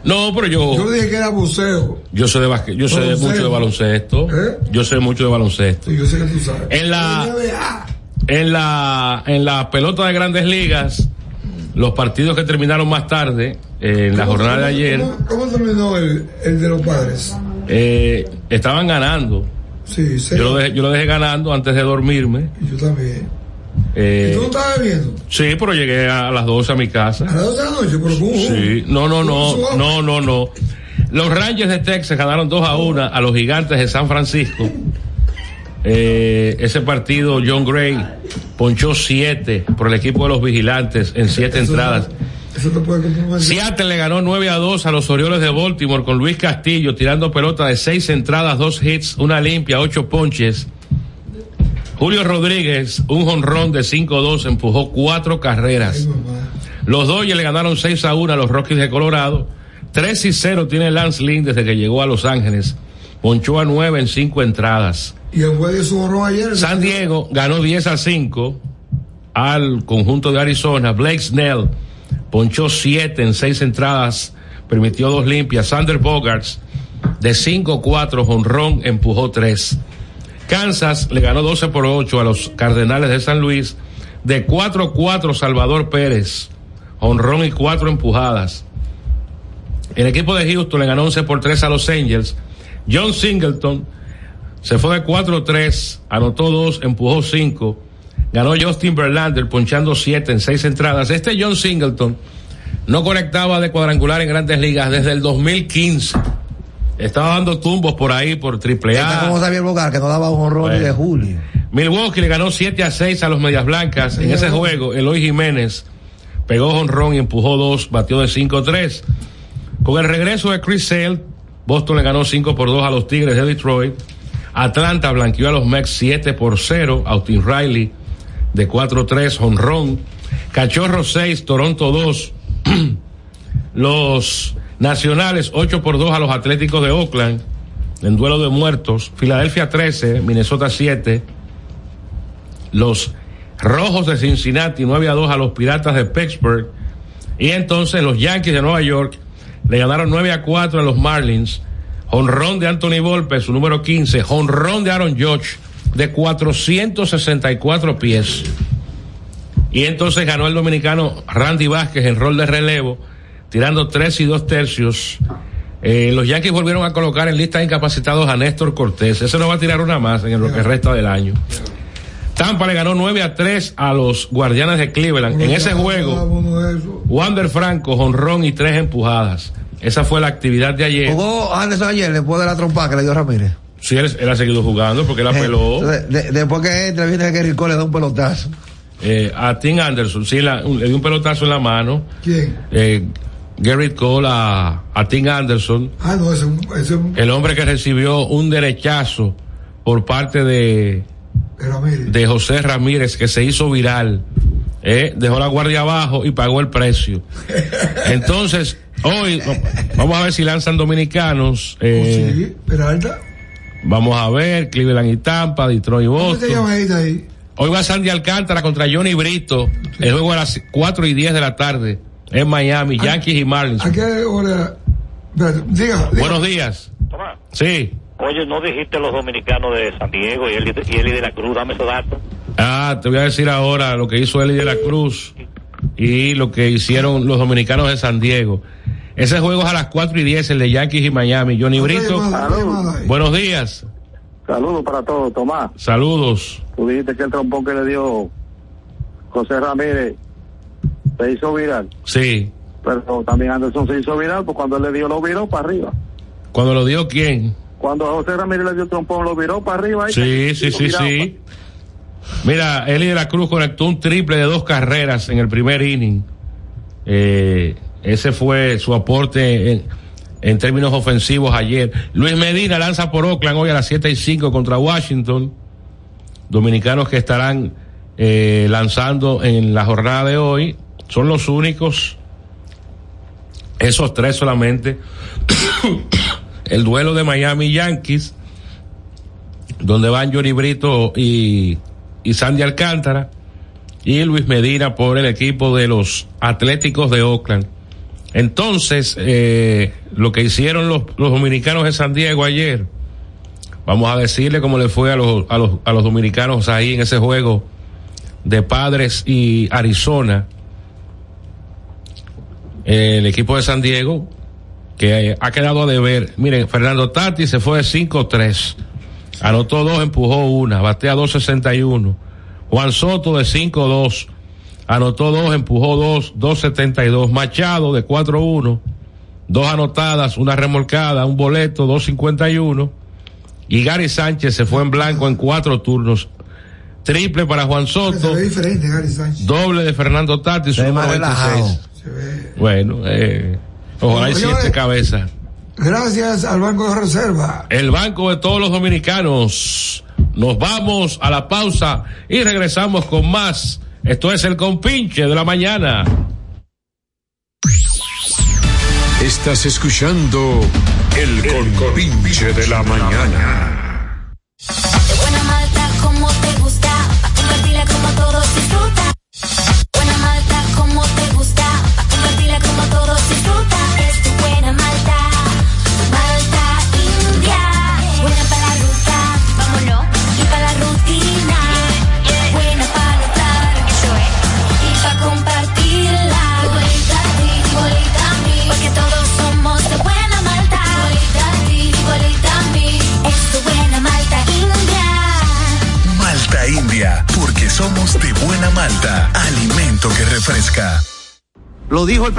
No, pero yo, Yo dije que era buceo. yo sé de basque- yo sé de mucho de baloncesto. ¿Eh? Yo sé mucho de baloncesto. Y yo sé que tú sabes. En la, en la, en la pelota de grandes ligas, los partidos que terminaron más tarde, eh, en la ¿Cómo- jornada de ayer, ¿Cómo, cómo terminó el, el de los padres? eh, estaban ganando. Sí, sí. Yo lo, dejé, yo lo dejé ganando antes de dormirme. Yo también. Eh, ¿Y tú no estabas bebiendo? sí, pero llegué a las 12 a mi casa. A las 12 de la noche, pero un Sí, no, no, no, no, no, no. Los Rangers de Texas ganaron 2 a 1 a los gigantes de San Francisco. Eh, ese partido, John Gray ponchó 7 por el equipo de los vigilantes en 7 entradas. Eso te puede. Seattle le ganó 9 a 2 a los Orioles de Baltimore con Luis Castillo tirando pelota de 6 entradas, 2 hits, una limpia, 8 ponches. Julio Rodríguez, un jonrón de 5-2, empujó 4 carreras. Los Dodgers le ganaron 6 a 1 a los Rockies de Colorado. 3 y 0 tiene Lance Lynn desde que llegó a Los Ángeles. Ponchó a 9 en 5 entradas. Y el de su horror ayer. San Diego ganó 10 a 5 al conjunto de Arizona. Blake Snell ponchó 7 en 6 entradas, permitió dos limpias. Sander Bogarts de 5-4, jonrón, empujó 3. Kansas le ganó 12 por 8 a los Cardenales de San Luis. De 4-4, Salvador Pérez, honrón y 4 empujadas. El equipo de Houston le ganó 11 por 3 a los Angels. John Singleton se fue de 4-3, anotó 2, empujó 5. Ganó Justin Verlander ponchando 7 en 6 entradas. Este John Singleton no conectaba de cuadrangular en grandes ligas desde el 2015. Estaba dando tumbos por ahí por triple Está como A. Xavier Bogar, que no daba un honrón ni de Bueno. Julio. Milwaukee le ganó 7 a 6 a los Medias Blancas. En ese juego, Eloy Jiménez pegó jonrón y empujó 2, batió de 5-3. Con el regreso de Chris Sale, Boston le ganó 5 por 2 a los Tigres de Detroit. Atlanta blanqueó a los Mets 7 por 0. Austin Riley de 4-3, jonrón. Cachorro 6, Toronto 2. los Nacionales 8 por 2 a los Atléticos de Oakland en duelo de muertos. Filadelfia 13, Minnesota 7. Los Rojos de Cincinnati 9 a 2 a los Piratas de Pittsburgh. Y entonces los Yankees de Nueva York le ganaron 9 a 4 a los Marlins. Honrón de Anthony Volpe, su número 15. Honrón de Aaron Judge de 464 pies. Y entonces ganó el dominicano Randy Vázquez en rol de relevo, tirando 3 y 2 tercios. Eh, los Yankees volvieron a colocar en lista de incapacitados a Néstor Cortés. Ese no va a tirar una más en lo que resta del año. Tampa le ganó 9 a 3 a los Guardianes de Cleveland. En ese juego, Wander Franco, jonrón y tres empujadas. Esa fue la actividad de ayer. Jugó Anderson ayer después de la trompa que le dio Ramírez. Sí, él, él ha seguido jugando porque él Eh, apeló entonces, de- después que entra, viene que Rico le da un pelotazo. eh, a Tim Anderson. Sí, la- un- le dio un pelotazo en la mano. ¿Quién? Eh, Garrett Cole a, a Tim Anderson. Ah, no, ese, ese El hombre que recibió un derechazo por parte de, Ramírez. de José Ramírez que se hizo viral. Eh, dejó la guardia abajo y pagó el precio. Entonces, hoy vamos a ver si lanzan dominicanos. eh, Oh, Sí, Peralta. Vamos a ver, Cleveland y Tampa, Detroit y ¿Cómo Boston. llama esta ahí? Hoy va Sandy Alcántara contra Johnny Brito. El juego a las 4 y 10 de la tarde en Miami, Yankees y Marlins. ¿A qué hora? Espérate, diga, diga. Buenos días. Sí. Oye, ¿no dijiste los dominicanos de San Diego y Eli, y Eli de la Cruz? Dame esos datos. Ah, te voy a decir ahora lo que hizo Eli de la Cruz y lo que hicieron los dominicanos de San Diego. Ese juego es a las 4 y 10, el de Yankees y Miami. Johnny Brito, buenos días. Saludos para todos, Tomás. Saludos. Tú dijiste que el trompón que le dio José Ramírez se hizo viral. Sí. Pero también Anderson se hizo viral, pues cuando él le dio lo viró para arriba. ¿Cuando lo dio quién? Cuando José Ramírez le dio el trompón, lo viró para arriba. y Sí, sí, sí, sí. Mira, Eli de la Cruz conectó un triple de dos carreras en el primer inning. Eh, ese fue su aporte en, en términos ofensivos ayer. Luis Medina lanza por Oakland hoy a las 7 y 5 contra Washington. Dominicanos que estarán eh, lanzando en la jornada de hoy. Son los únicos. Esos tres solamente. el duelo de Miami Yankees, donde van Johnny Brito y, y Sandy Alcántara, y Luis Medina por el equipo de los Atléticos de Oakland. Entonces, eh, lo que hicieron los, los dominicanos de San Diego ayer, vamos a decirle cómo le fue a los, a los, a los dominicanos ahí en ese juego de Padres y Arizona. El equipo de San Diego, que eh, ha quedado a deber. Miren, Fernando Tati se fue de 5-3. Anotó dos, empujó una, batea 2.61. Juan Soto de 5-2. Anotó dos, empujó dos, 2.72. Machado de 4-1. Dos anotadas, una remolcada, un boleto, 2.51. Y Gary Sánchez se fue en blanco en cuatro turnos. Triple para Juan Se Soto. ve diferente, Gary Sánchez. Doble de Fernando Tati, su Se ve número más relajado. 26. Bueno, eh, ojalá y siete cabezas. Gracias al Banco de Reserva. El banco de todos los dominicanos. Nos vamos a la pausa y regresamos con más. Esto es el compinche de la mañana. Estás escuchando el compinche de la mañana.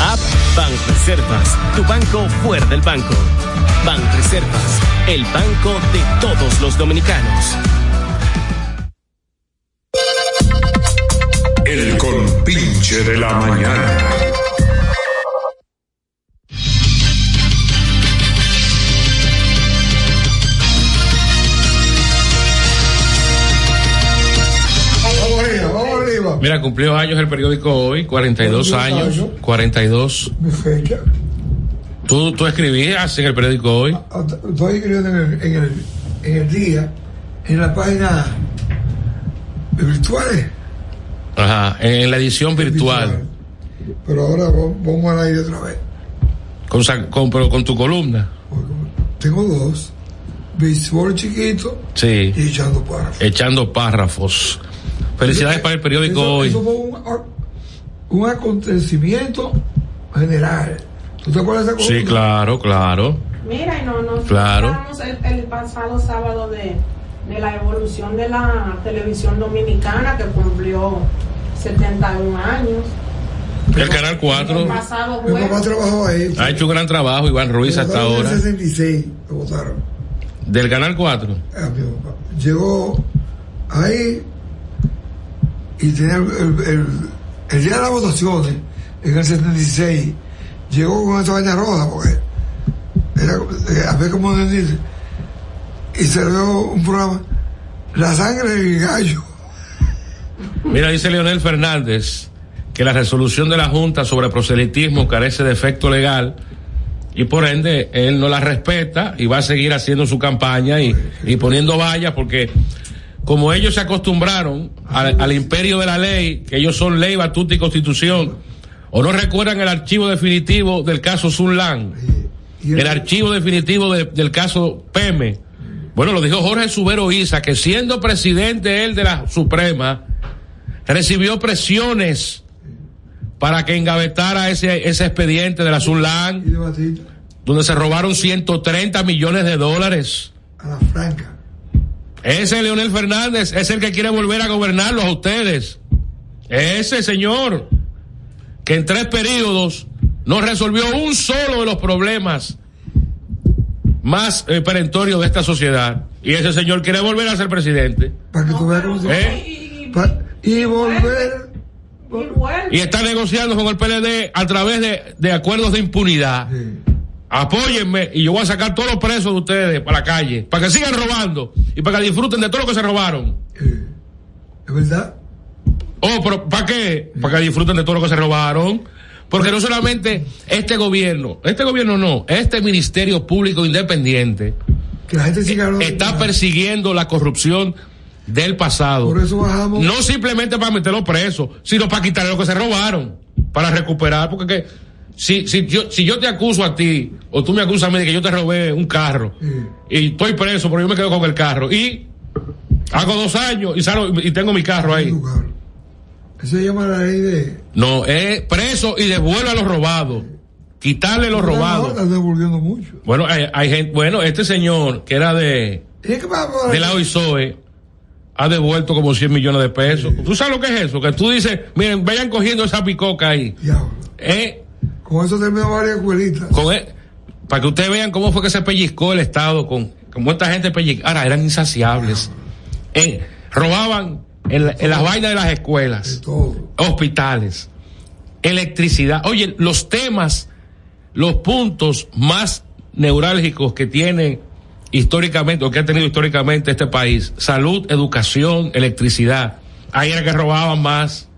App Banreservas, tu banco fuera del banco. Banreservas, el banco de todos los dominicanos. El compinche de la mañana. Mira, cumplió años el periódico hoy, 42 42 años, 42. Mi fecha. ¿Tú, tú escribías en el periódico hoy? Estoy escribiendo en el, en el, en el día, en la página de virtuales, Ajá, en la edición virtual. pero ahora vamos al aire otra vez. Con, con, pero con tu columna. Tengo dos, béisbol chiquito Sí. y echando párrafos. Echando párrafos. Felicidades para el periódico Eso- hoy. Eso fue un, un acontecimiento general. ¿Tú te acuerdas de esa Sí, claro, claro. Mira, y no, nos Claro. el, el pasado sábado de, de la evolución de la televisión dominicana que cumplió 71 años. El Canal 4 Mi papá trabajó ahí. ha hecho un gran trabajo, Iván Ruiz, hasta ahora. En el 66 lo votaron. Del Canal 4. a mi papá. Llegó ahí y tenía el, el- día de las votaciones, en el 76, llegó con esa vaina roja, porque era, eh, había como decir, y se dio un programa, La sangre del gallo. Mira, dice Leonel Fernández que la resolución de la Junta sobre proselitismo carece de efecto legal y por ende él no la respeta y va a seguir haciendo su campaña y, y poniendo vallas porque como ellos se acostumbraron al, al imperio de la ley, que ellos son ley, batuta y constitución, o no recuerdan el archivo definitivo del caso Sunlan, el archivo definitivo de- del caso Peme. Bueno, lo dijo Jorge Subero Isa, que siendo presidente él de la Suprema, recibió presiones para que engavetara ese, ese expediente de la Sunlan, donde se robaron 130 millones de dólares. a la franca. Ese Leonel Fernández es el que quiere volver a gobernarlos a ustedes. Ese señor que en tres periodos no resolvió un solo de los problemas más eh, perentorios de esta sociedad. Y ese señor quiere volver a ser presidente. Para que tú veas cómo se ¿Eh? Pa- y volver. Y está negociando con el PLD a través de, de acuerdos de impunidad. Apóyenme y yo voy a sacar todos los presos de ustedes para la calle, para que sigan robando y para que disfruten de todo lo que se robaron. ¿Es verdad? Oh, pero ¿para qué? Para que disfruten de todo lo que se robaron. Porque no solamente este gobierno, este gobierno no, este Ministerio Público Independiente Que la gente siga está persiguiendo la corrupción del pasado. Por eso bajamos. No simplemente para meterlos presos, sino para quitarle lo que se robaron, para recuperar, porque que, si, si, yo, si yo te acuso a ti, o tú me acusas a mí de que yo te robé un carro, y estoy preso, pero yo me quedo con el carro, y hago dos años y, salgo, y tengo mi carro ahí. Eso se llama la ley de. No, es preso y devuelve a los robados. Quitarle los robados. Devolviendo mucho. Bueno, hay, hay gente, bueno, este señor que era de, ¿Y es que vamos a- de la OISOE ha devuelto como 100 millones de pesos. ¿Tú sabes lo que es eso? Que tú dices, miren, vayan cogiendo esa picoca ahí. Eh, Con eso terminó varias escuelitas. con e- para que ustedes vean cómo fue que se pellizcó el Estado con, con esta gente pellizcada. Ahora, eran insaciables. Eh, robaban en, en las vainas de las escuelas, hospitales, electricidad. Oye, los temas, los puntos más neurálgicos que tiene históricamente, o que ha tenido históricamente este país, salud, educación, electricidad. Ahí era que robaban más.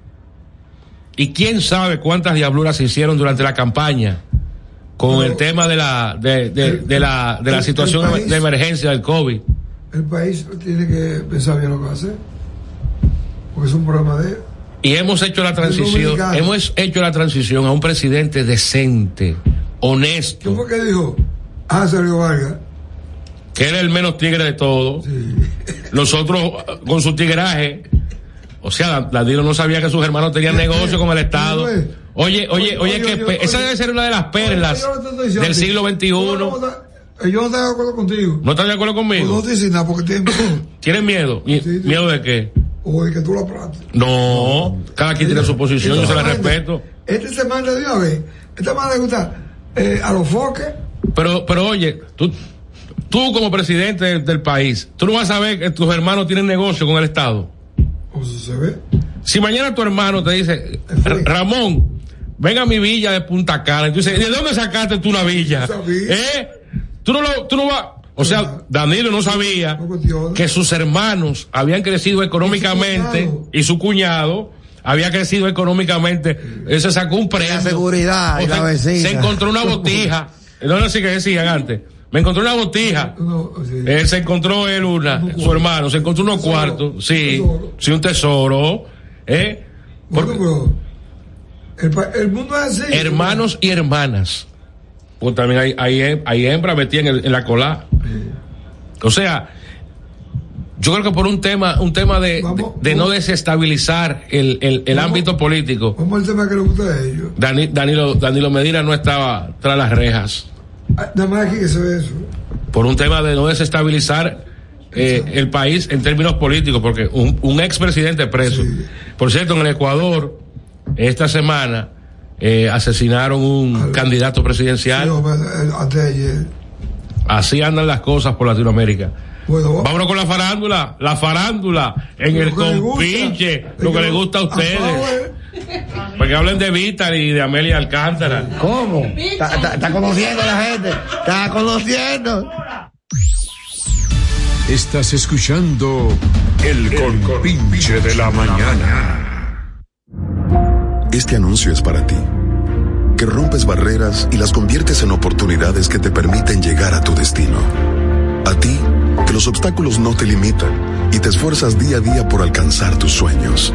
Y quién sabe cuántas diabluras se hicieron durante la campaña con el tema de la, de, de- de la, de la el- situación el país- de emergencia del COVID. El país tiene que pensar bien lo que va a hacer. Porque es un programa de. Y hemos hecho la transición, hemos hecho la transición a un presidente decente, honesto, ¿Quién fue que dijo? Ah, Sergio Vargas. que era el menos tigre de todos. Nosotros, con su tigraje, o sea, Danilo no sabía que sus hermanos tenían negocio con el Estado. Oye, oye, oye, que esa debe ser una de las perlas estoy diciendo del a siglo XXI. Yo no voy a- eh, Yo no estoy de acuerdo contigo. ¿No estás de acuerdo Pues no conmigo? te dicen nada porque tienen. ¿Tienen miedo? ¿Mi- ¿Miedo de qué? o de que tú la plantes. No, cada quien tiene su posición, yo se la respeto. Este se manda de una vez. Esta man le gusta eh, a los foques. Pero, pero oye, tú, tú como presidente del, del país, tú no vas a saber que tus hermanos tienen negocio con el Estado. O se ve. Si mañana tu hermano te dice, "R- Ramón, venga a mi villa de Punta Cana, y tú dices, ¿de dónde sacaste tú una villa? ¿Eh? Tú no lo, tú no vas, o sea, Danilo no sabía que sus hermanos habían crecido económicamente y su cuñado había crecido económicamente. Él se sacó un premio. La seguridad y la se- vecina. Se encontró una botija. No sé qué decían antes. Me encontré una botija. Él se encontró él una, su hermano, se encontró unos cuartos. Sí, sí, un tesoro. ¿Eh? Porque- El, mundo es así. hermanos y hermanas. Pues también hay, hay, hem- hay hembras metidas en, el- en la cola. O sea, yo creo que por un tema, un tema de, de, de no desestabilizar el, el, el ámbito político, Vamos al tema que le gusta a ellos. Dani- Danilo, Danilo Medina no estaba tras las rejas. Ah, Nada más aquí que se ve eso. Por un tema de no desestabilizar eh, el país en términos políticos, porque un, un expresidente preso. Por cierto, en el Ecuador, esta semana, eh, asesinaron un candidato presidencial. Sí, ayer. Así andan las cosas por Latinoamérica. Bueno, Vámonos con la farándula, la farándula en el le compinche, lo que les gusta a ustedes. Porque hablen de Víctor y de Amelia Alcántara. ¿Cómo? Está, conociendo a la gente. Está conociendo. Estás escuchando el compinche de la mañana. Este anuncio es para ti, que rompes barreras y las conviertes en oportunidades que te permiten llegar a tu destino. A ti, que los obstáculos no te limitan y te esfuerzas día a día por alcanzar tus sueños.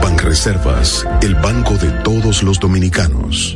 Banreservas, el banco de todos los dominicanos.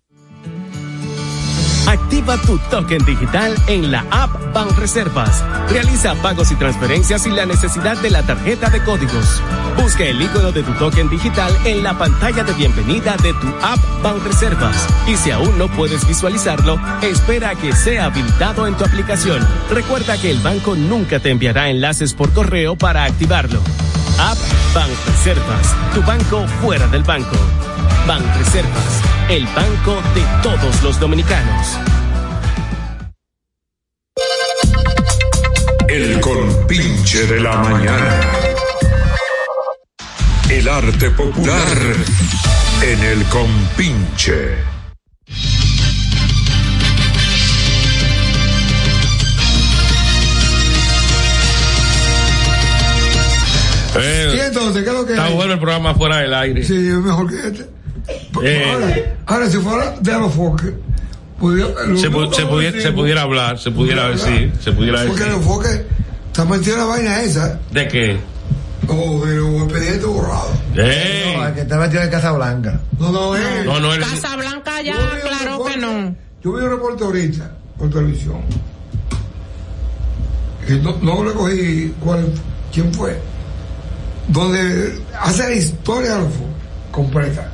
Activa tu token digital en la app Banreservas. Realiza pagos y transferencias sin la necesidad de la tarjeta de códigos. Busca el icono de tu token digital en la pantalla de bienvenida de tu app Banreservas. Y si aún no puedes visualizarlo, espera a que sea habilitado en tu aplicación. Recuerda que el banco nunca te enviará enlaces por correo para activarlo. App Banreservas, tu banco fuera del banco. Banreservas, el banco de todos los dominicanos. El compinche de la mañana. El arte popular en el compinche. Eh, Y entonces, ¿qué es lo que está hay? bueno el programa fuera del aire. Sí, es mejor que este. Eh. Ahora, ahora, si fuera de Alofoque, pudiera, Se, pu- se pudiera, se pudiera hablar, se pudiera decir, se pudiera Porque decir. Alofoque está metido en la vaina esa, ¿De qué? o de los expedientes borrados. ¡Ey! No, el que está metido en Casablanca. No, no, eh. No, no, Casa Blanca ya aclaró reporte- que no. Yo vi un reporte ahorita por televisión. Que no, no le cogí cuál, quién fue. Donde hace la historia de completa.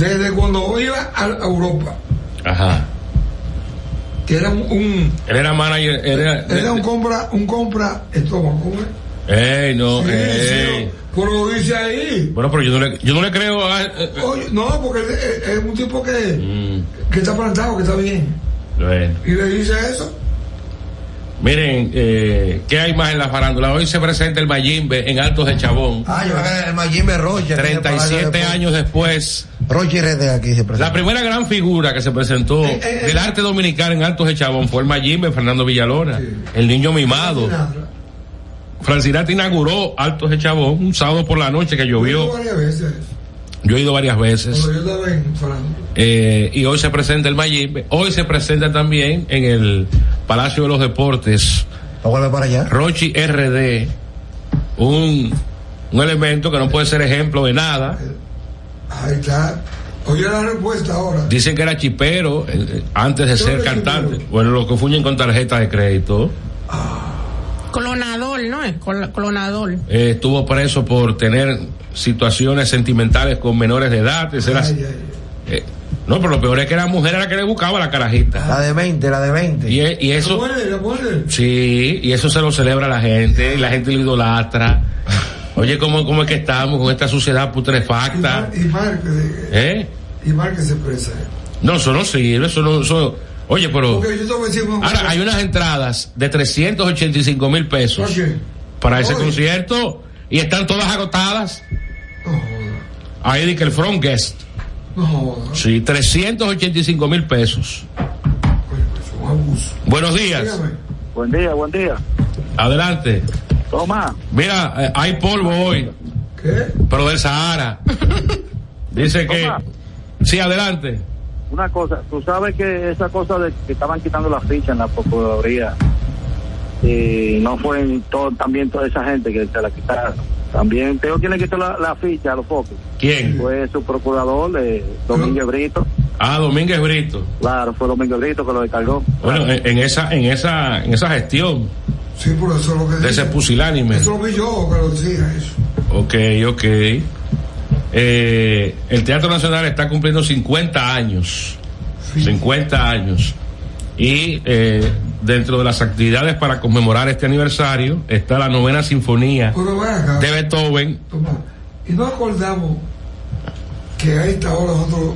Desde cuando iba a a Europa, Ajá. que era un, un- Él era manager, era. era un compra, un compra estómago. ¿cómo es? ¡Ey, no! Sí, ey. sí, pero lo dice ahí. Bueno, pero yo no le, yo no le creo a. eh, eh, Oye, no, porque es, es un tipo que, mm, que está plantado, que está bien. bueno. Y le dice eso. Miren, eh, ¿qué hay más en la farándula? Hoy se presenta el Mayimbe en Altos de Chabón. Ah, yo me el Mayimbe Roche. 37 años después. Roche RD aquí se presenta. La primera gran figura que se presentó eh, del arte dominicano en Altos de Chabón fue el Mayimbe Fernando Villalona, el niño mimado. Francirata inauguró Altos de Chabón un sábado por la noche que llovió. Yo he ido varias veces. Eh, y hoy se presenta el Mayimbe. Hoy se presenta también en el Palacio de los Deportes. vuelve para allá? Rochi RD. Un, un elemento que no puede ser ejemplo de nada. Ahí está. Oye la respuesta ahora. Dicen que era chipero eh, eh, antes de ¿Qué ser cantante. Bueno, lo confunden con tarjeta de crédito. Clonador. clonador, ¿no? Es clonador. eh, estuvo preso por tener situaciones sentimentales con menores de edad. era- eh, no, pero lo peor es que la mujer era la que le buscaba la carajita. La de 20, la de 20. Y, y eso. muerde, la muerde. Sí, y eso se lo celebra la gente, y la gente lo idolatra. Oye, ¿cómo, cómo es que estamos con esta sociedad putrefacta? Y Mar ¿Eh? y Mar que se expresa. No, eso no sirve, eso no. Eso, oye, pero. Porque yo te voy a decir una Ahora, hay unas entradas de 385 mil pesos ¿Por qué? para ese Oye. concierto y están todas agotadas. Ahí di que el front guest. No joda, Sí, 385 mil pesos. es un abuso. Buenos días. Dígame. Buen día, buen día. Adelante. Toma. Mira, eh, hay polvo hoy, ¿Qué? pero del Sahara. Dice que. Sí, adelante. Una cosa, tú sabes que esa cosa de que estaban quitando la ficha en la Procuraduría, y no fue en todo, también toda esa gente que se la quitaron. También, tengo quien le quitó la, la ficha a los focos. ¿Quién? Fue su procurador, eh, Domínguez Brito. Ah, Domínguez Brito. Claro, fue Domínguez Brito que lo descargó. Bueno, en, en esa, en esa, en esa gestión Sí, por eso es lo que de ese pusilánime. Eso lo vi yo que lo decía eso. Ok, ok. Eh, el Teatro Nacional está cumpliendo 50 años. 50 años. Y eh, dentro de las actividades para conmemorar este aniversario está la novena sinfonía acá. de Beethoven. Toma. Y no acordamos que a esta hora nosotros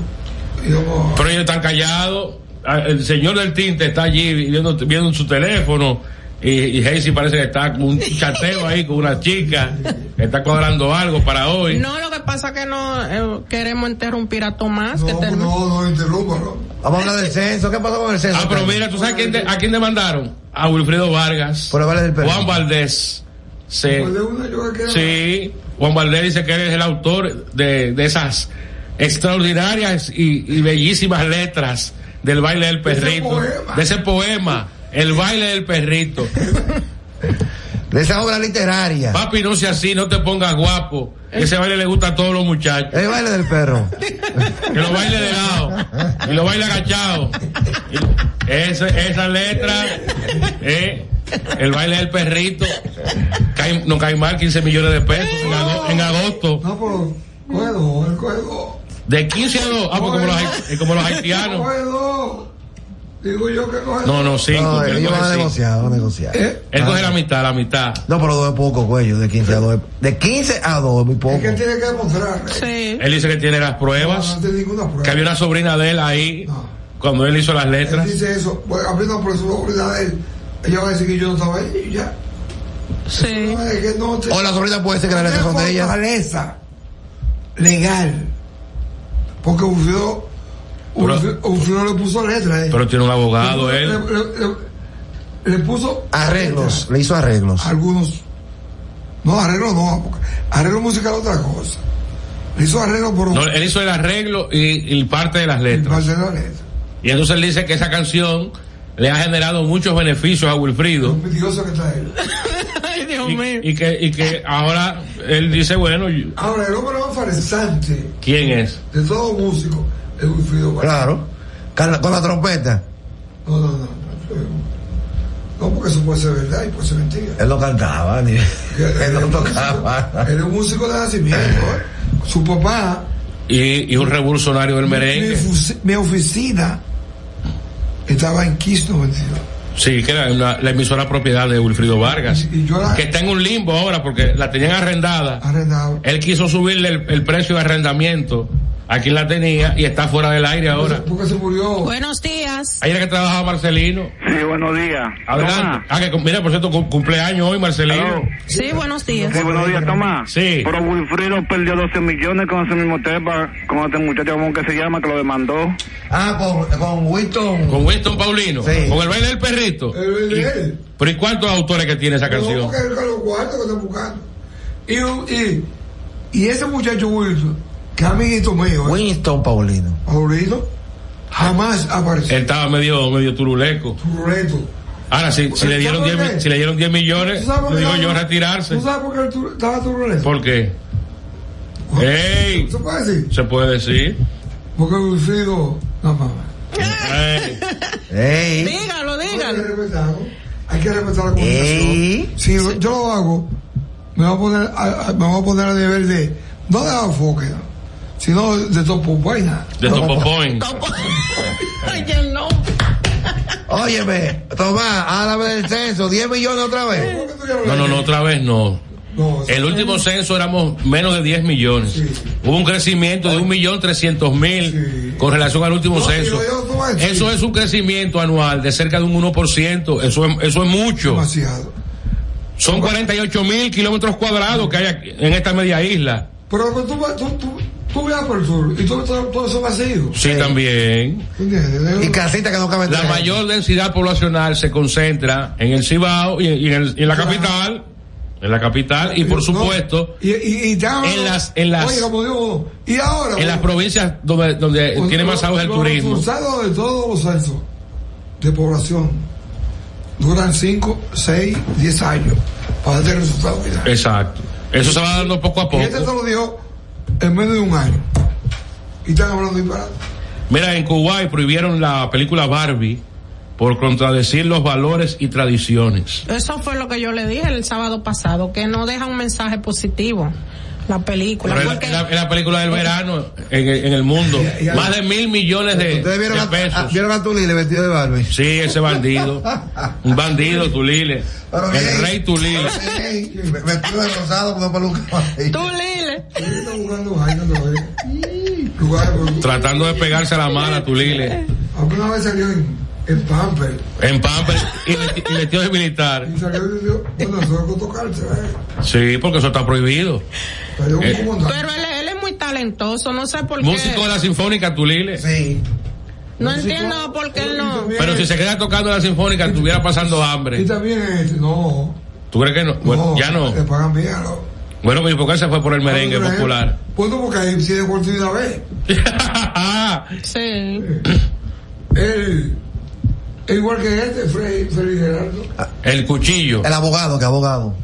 íbamos. Pero ellos están callados. Ah, El señor del tinte está allí viendo, viendo su teléfono. Y, y Hazy parece que está con un chateo ahí con una chica. que está cuadrando algo para hoy. No, lo que pasa es que no eh, queremos interrumpir a Tomás. que No, term- no, no, interrúmpalo. Vamos a hablar del censo. ¿Qué pasó con el censo? Ah, pero mira, ¿tú sabes quién de- a quién demandaron? A Wilfredo Vargas. Por el vale del perro. Juan Valdés. Que sí, Juan Valdés dice que él es el autor de, de esas extraordinarias y, y bellísimas letras del baile del perrito. poema. De ese poema, el baile del perrito. De esa obra literaria. Papi, no sea así, no te pongas guapo. Ese baile le gusta a todos los muchachos. El baile del perro. Que lo baile de lado. Y lo baile agachado. Esa, esa letra, eh, el baile del perrito, cae, no cae mal 15 millones de pesos en, ago- en agosto. No, pero coge dos. De 15 a 2. Ah, pues como los, como los haitianos. Digo yo que coge No, no, 5. No, ellos van a negociar, van a negociar. ¿Eh? Él coge la mitad, la mitad. No, pero dos es poco, cuello, de 15 a 2. De 15 a 2 es muy poco. Es que tiene que demostrar. Sí. Él dice que tiene las No, pruebas. no tiene ninguna prueba. Que había una sobrina de él ahí. Cuando él hizo las Él letras. dice eso. Bueno, abriendo por su seguridad de él. Ella va a decir que yo no estaba ahí y ya. Sí. No, es que no te- O la sobrina puede ser que las letras son de ella. fortaleza legal. Porque Ufrido, Ufrido le puso letra. eh. Pero tiene un abogado le, él. le- le- le puso Arreglos, le hizo arreglos. algunos. No, arreglo no, porque arreglo musical es otra cosa. Le hizo arreglo por No, él hizo el arreglo y, y parte de las letras. parte de la letra. Y entonces él dice que esa canción le ha generado muchos beneficios a Wilfrido. Que está él. Ay, Dios Y, mío. y que, y que ahora él dice, bueno, yo- Ahora, el hombre más farsante ¿quién es? de todo músico es Wilfrido Vargas. Claro. Con la, trompeta. No, no, no. No, porque eso puede ser verdad y puede ser mentira. Él no cantaba, ni. Él no tocaba. Él es un músico de nacimiento. ¿eh? Su papá, Y, y un revolucionario del mi, merengue. fusi- mi oficina estaba en Kiss 92. Sí, que era una- la emisora propiedad de Wilfrido Vargas. Y yo la Que está en un limbo ahora porque la tenían arrendada. arrendado. Él quiso subirle el, el precio de arrendamiento a quien la tenía y está fuera del aire ahora. Porque se murió. Buenos días. Ahí era que trabajaba Marcelino. Sí, buenos días. Adelante. Ah, que mira, por cierto, cum- cumpleaños hoy, Marcelino. Aló. Sí, buenos días. Sí, buenos días, Tomás. Sí. Pero Wilfrido perdió 12 millones con ese mismo tema, con este muchacho, ¿cómo que se llama? Que lo demandó. Ah, con, con Winston. Con Winston Paulino. Sí. Con el baile del perrito. El de él. Pero ¿y cuántos autores que tiene esa No, canción? él con los cuartos que está buscando. Y, y, y ese muchacho Wilson, es amiguito mío, ¿eh? Winston Paulino. Paulino, jamás apareció. Él estaba medio, medio turuleco. Turuleto. Ahora, si, si le dieron 10, mi- si le dieron 10 millones, ¿Tú sabes por le qué digo yo retirarse. ¿Tú sabes por qué tu- estaba turuleto? ¿Por qué? ¡Ey! ¿Se puede decir? Se puede decir. Porque Wilfrido, no mames. Ey. Ey. Dígalo, dígalo. hay que respetar la comunicación. Si yo, yo lo hago, me voy a poner a, a- me voy a poner a nivel de, no de enfoque, sino de topo buena. De Topo Point. Oye, no. Óyeme, Tomás, háblame del censo, 10 millones otra vez. No, no, no, otra vez no. El último censo éramos menos de 10 millones. Hubo un crecimiento de un millón trescientos mil con relación al último No, censo. Eso es un crecimiento anual de cerca de un 1%. Eso es, eso es mucho. Demasiado. Son 48 mil kilómetros cuadrados que hay aquí- en esta media isla. Pero tú, vas- tú, tú, tú viajas por el sur y tú ves todo, todo eso vacío. Sí, también. ¿Entiendes? Y casita que no caben La mayor densidad poblacional se concentra en el Cibao y, y en, el- y en la capital. En la capital y por supuesto Y, y, y ya, en las en las Oye, como digo y ahora. en las provincias donde donde Pues, tiene más auge el los turismo. resultados de todos los censos de población duran 5, 6, 10 años para tener resultados. Exacto. Eso se va dando poco a Y este te poco. lo dijo en menos de un año. Y están hablando disparate. Mira, en Kuwait prohibieron la película Barbie por contradecir los valores y tradiciones. Eso fue lo que yo le dije el sábado pasado, que no deja un mensaje positivo la película. Pero es la, porque- es la- es la película del verano en, el- en el mundo. Más de mil millones de, ¿Ustedes vieron de a, pesos. a- vieron a Tulile vestido de Barbie? Sí, ese bandido. Un bandido, Tulile. Pero El bien. rey Tulile. Vestido de rosado con dos pelucas. Tú, Lile. Tratando de pegarse a la mala, Tulile. Alguna vez salió en, en Pamper En Pamper y, vesti- y vestido de militar. y salió y dijo, bueno, eso es tocarse, ¿eh? Sí, porque eso está prohibido. Un Eh. Pero él, él es muy talentoso, no sé por Músico de qué. la Sinfónica Tulile. Sí. No entiendo por qué él no. Pero si se queda tocando la Sinfónica, estuviera pasando Y hambre. también este, no, ¿Tú crees que no? Bueno, ya no. le pagan bien. ¿no? Bueno, pero ¿y por qué se fue por el merengue popular? Pues no, porque ahí sí de oportunidad vez. Sí. Él, igual que este, Freddy, Freddy Gerardo. El cuchillo. El abogado, que abogado.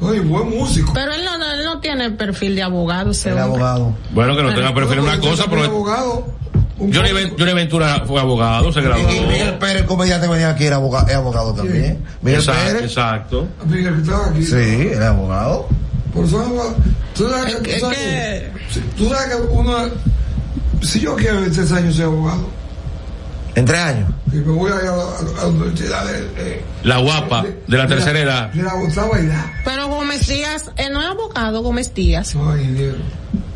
No, y buen músico. Pero él no, él no tiene perfil de abogado, ese El hombre. abogado. Bueno, que no tenga perfil una cosa, pero abogado. Johnny, Ven- Johnny Ventura fue abogado, se graduó. Y Miguel Pérez, el comediante que venía aquí, era abogado, es abogado también. Miguel Exacto, Pérez. exacto. Miguel que estaba aquí. Sí, era abogado. Por eso, abogado. Tú sabes que, tú sabes que, tú sabes que uno, si yo quiero en tres años ser abogado, En tres años. y me voy a ir a la, a la universidad de, de, La guapa de la tercera edad. de la octava edad. Pero Gómez Díaz, él no es abogado, Gómez Díaz. No, ingeniero.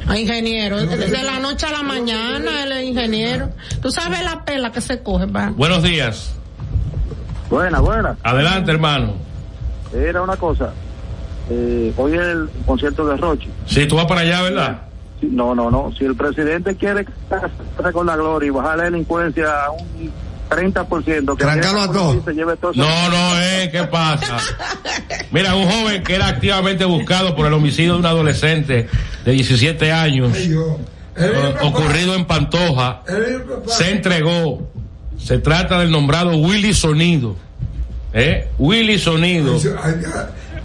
Ah, ingeniero. De la noche a la mañana, él es ingeniero. Tú sabes la pela que se coge, va. Buenos días. Buena, buena. Adelante, hermano. Era una cosa. Eh, hoy es el concierto de Rochi. Si tú vas para allá, ¿verdad? No, no, no. Si el presidente quiere quedarse con la gloria y bajar la delincuencia a un 30%, que Trancarlo a todos. se lleve todo. No, no, eh, ¿qué pasa? Mira, un joven que era activamente buscado por el homicidio de un adolescente de 17 años, eh, ocurrido en Pantoja, se entregó. Se trata del nombrado Willy Sonido. ¿Eh? Willy Sonido.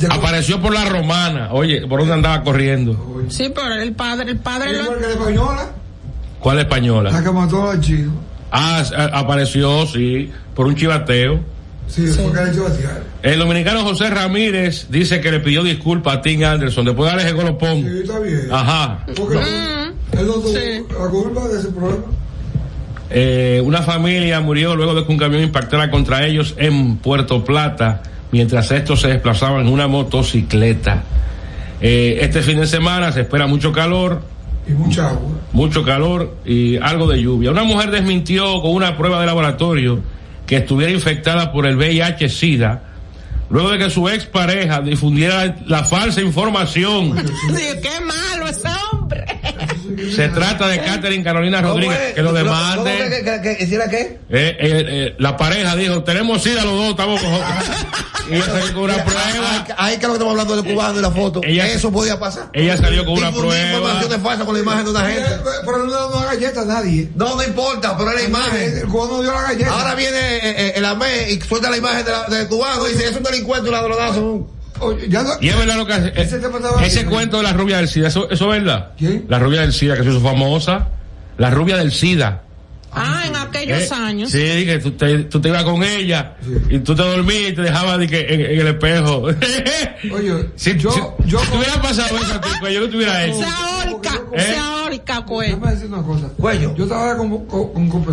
Apareció por la romana. Oye, ¿por dónde andaba corriendo? Sí, pero el padre, el padre lo... Que la española, ¿Cuál la española? que mató al chino. Ah, a- apareció, sí, por un chivateo. Sí, porque ha hecho batear. El dominicano José Ramírez dice que le pidió disculpas a Tim Anderson después de darle ese golopón. Sí, está bien. Ajá. Porque él no tuvo la culpa de ese problema. Eh, una familia murió luego de que un camión impactara contra ellos en Puerto Plata mientras estos se desplazaban en una motocicleta. Eh, este fin de semana se espera mucho calor. Y mucha agua. Mucho calor y algo de lluvia. Una mujer desmintió con una prueba de laboratorio que estuviera infectada por el VIH-Sida luego de que su expareja difundiera la falsa información. Sí, qué malo hombre. Se trata de Catherine Carolina Rodríguez, que lo demande. ¿Cómo que, que, que- que hiciera qué? Eh, eh, eh, la pareja dijo, tenemos sida los dos, estamos con... y ella salió con una prueba. Ahí que lo que estamos hablando del cubano y la foto. Ella- Eso podía pasar. Ella salió con una prueba. informaciones falsas con la imagen de una gente. Pero no da galleta a nadie. No, no importa, pero es la imagen. El cubano dio la galleta. Ahora viene eh, eh, el AME y suelta la imagen de la- del cubano y dice, es un delincuente, un ladronazo. Oye, ya no- Y es verdad lo que hace. Ese estaba cuento de la rubia del SIDA, ¿eso, eso es verdad? ¿Quién? La rubia del SIDA, que se hizo famosa. La rubia del SIDA. Ah, en aquellos Eh, años. Sí, que tú te, tú te ibas con ella y tú te dormías y te dejabas de que en, en el espejo. Oye, si, yo, si, yo si te hubiera pasado eso a ti, pues yo no te hubiera hecho. Se ahorca, ¿Eh? se ahorca, cuello. Déjame decir una cosa. Cuello. Yo trabajaba con, con, con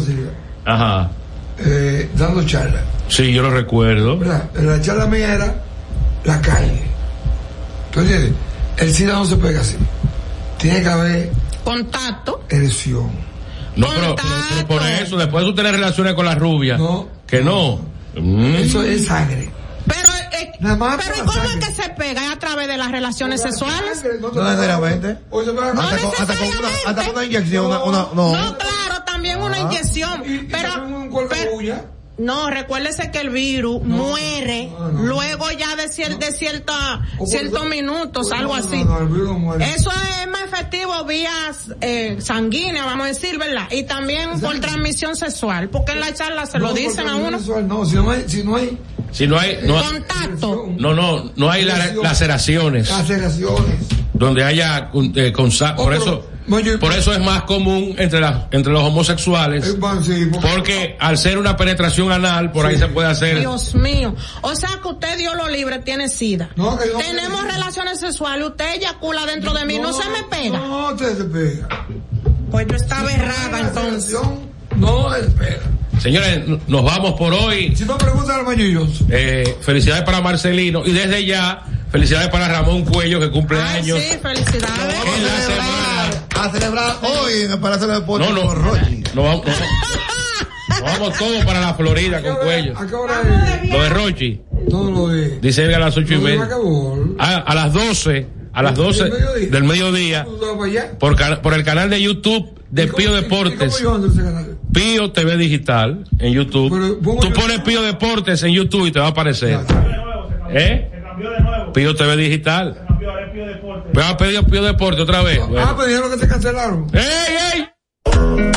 Ajá. eh, dando charlas. Sí, yo lo recuerdo. ¿verdad? La charla mía era la calle. ¿Tú entiendes? El SIDA no se pega así. Tiene que haber Contacto. erección. No, pero, pero- por eso, después de tú tener relaciones con la rubia, que no. Mm. Eso es sangre. Pero, eh, más pero ¿y por la cómo es sangre. que se pega? ¿Es a través de las relaciones sexuales? No No necesariamente. No Hasta con, hasta con una, hasta con una inyección, una, una- no. No, claro, también una inyección. Pero, pero- no, recuérdese que el virus muere luego ya de, cier- de cierta, ciertos minutos, algo así. No, el virus no muere. Eso es más efectivo vías eh, sanguíneas, vamos a decir, ¿verdad? Y también por transmisión sexual, porque en la charla se lo dicen a uno. sexual No, si no hay, si no hay Si no hay, no, Contacto. no, no, no hay la- laceraciones laceraciones. donde haya eh, con sa- por eso, por eso es más común entre las, entre los homosexuales, porque al ser una penetración anal, por ahí se puede hacer. Dios mío. O sea que usted Dios lo libre, tiene sida. No, que no. Tenemos relaciones sexuales, usted eyacula dentro de mí, no, se me pega. No, se pega. Pues yo estaba errada entonces. No se pega. Señores, nos vamos por hoy. Si no preguntan al Mañillo. Eh, felicidades para Marcelino y desde ya, felicidades para Ramón Cuello que cumple años. Sí, felicidades. A celebrar hoy en el Palacio de Deportes No, no. con Rochi. Nos vamos, vamos todos para la Florida con Cuello. ¿A qué hora es? Lo de Rochi. No lo de. Dice él a las ocho y media. Macabol. A, a las 12, a las 12 del mediodía, por, por el canal de YouTube de Pío Deportes. Pío TV Digital en YouTube. Tú pones Pío Deportes en YouTube y te va a aparecer. ¿Eh? Pío TV Digital. Me va a pedir Pío Deportes otra vez. Ah, Bueno. pero dijeron que te cancelaron. ¡Ey, ey!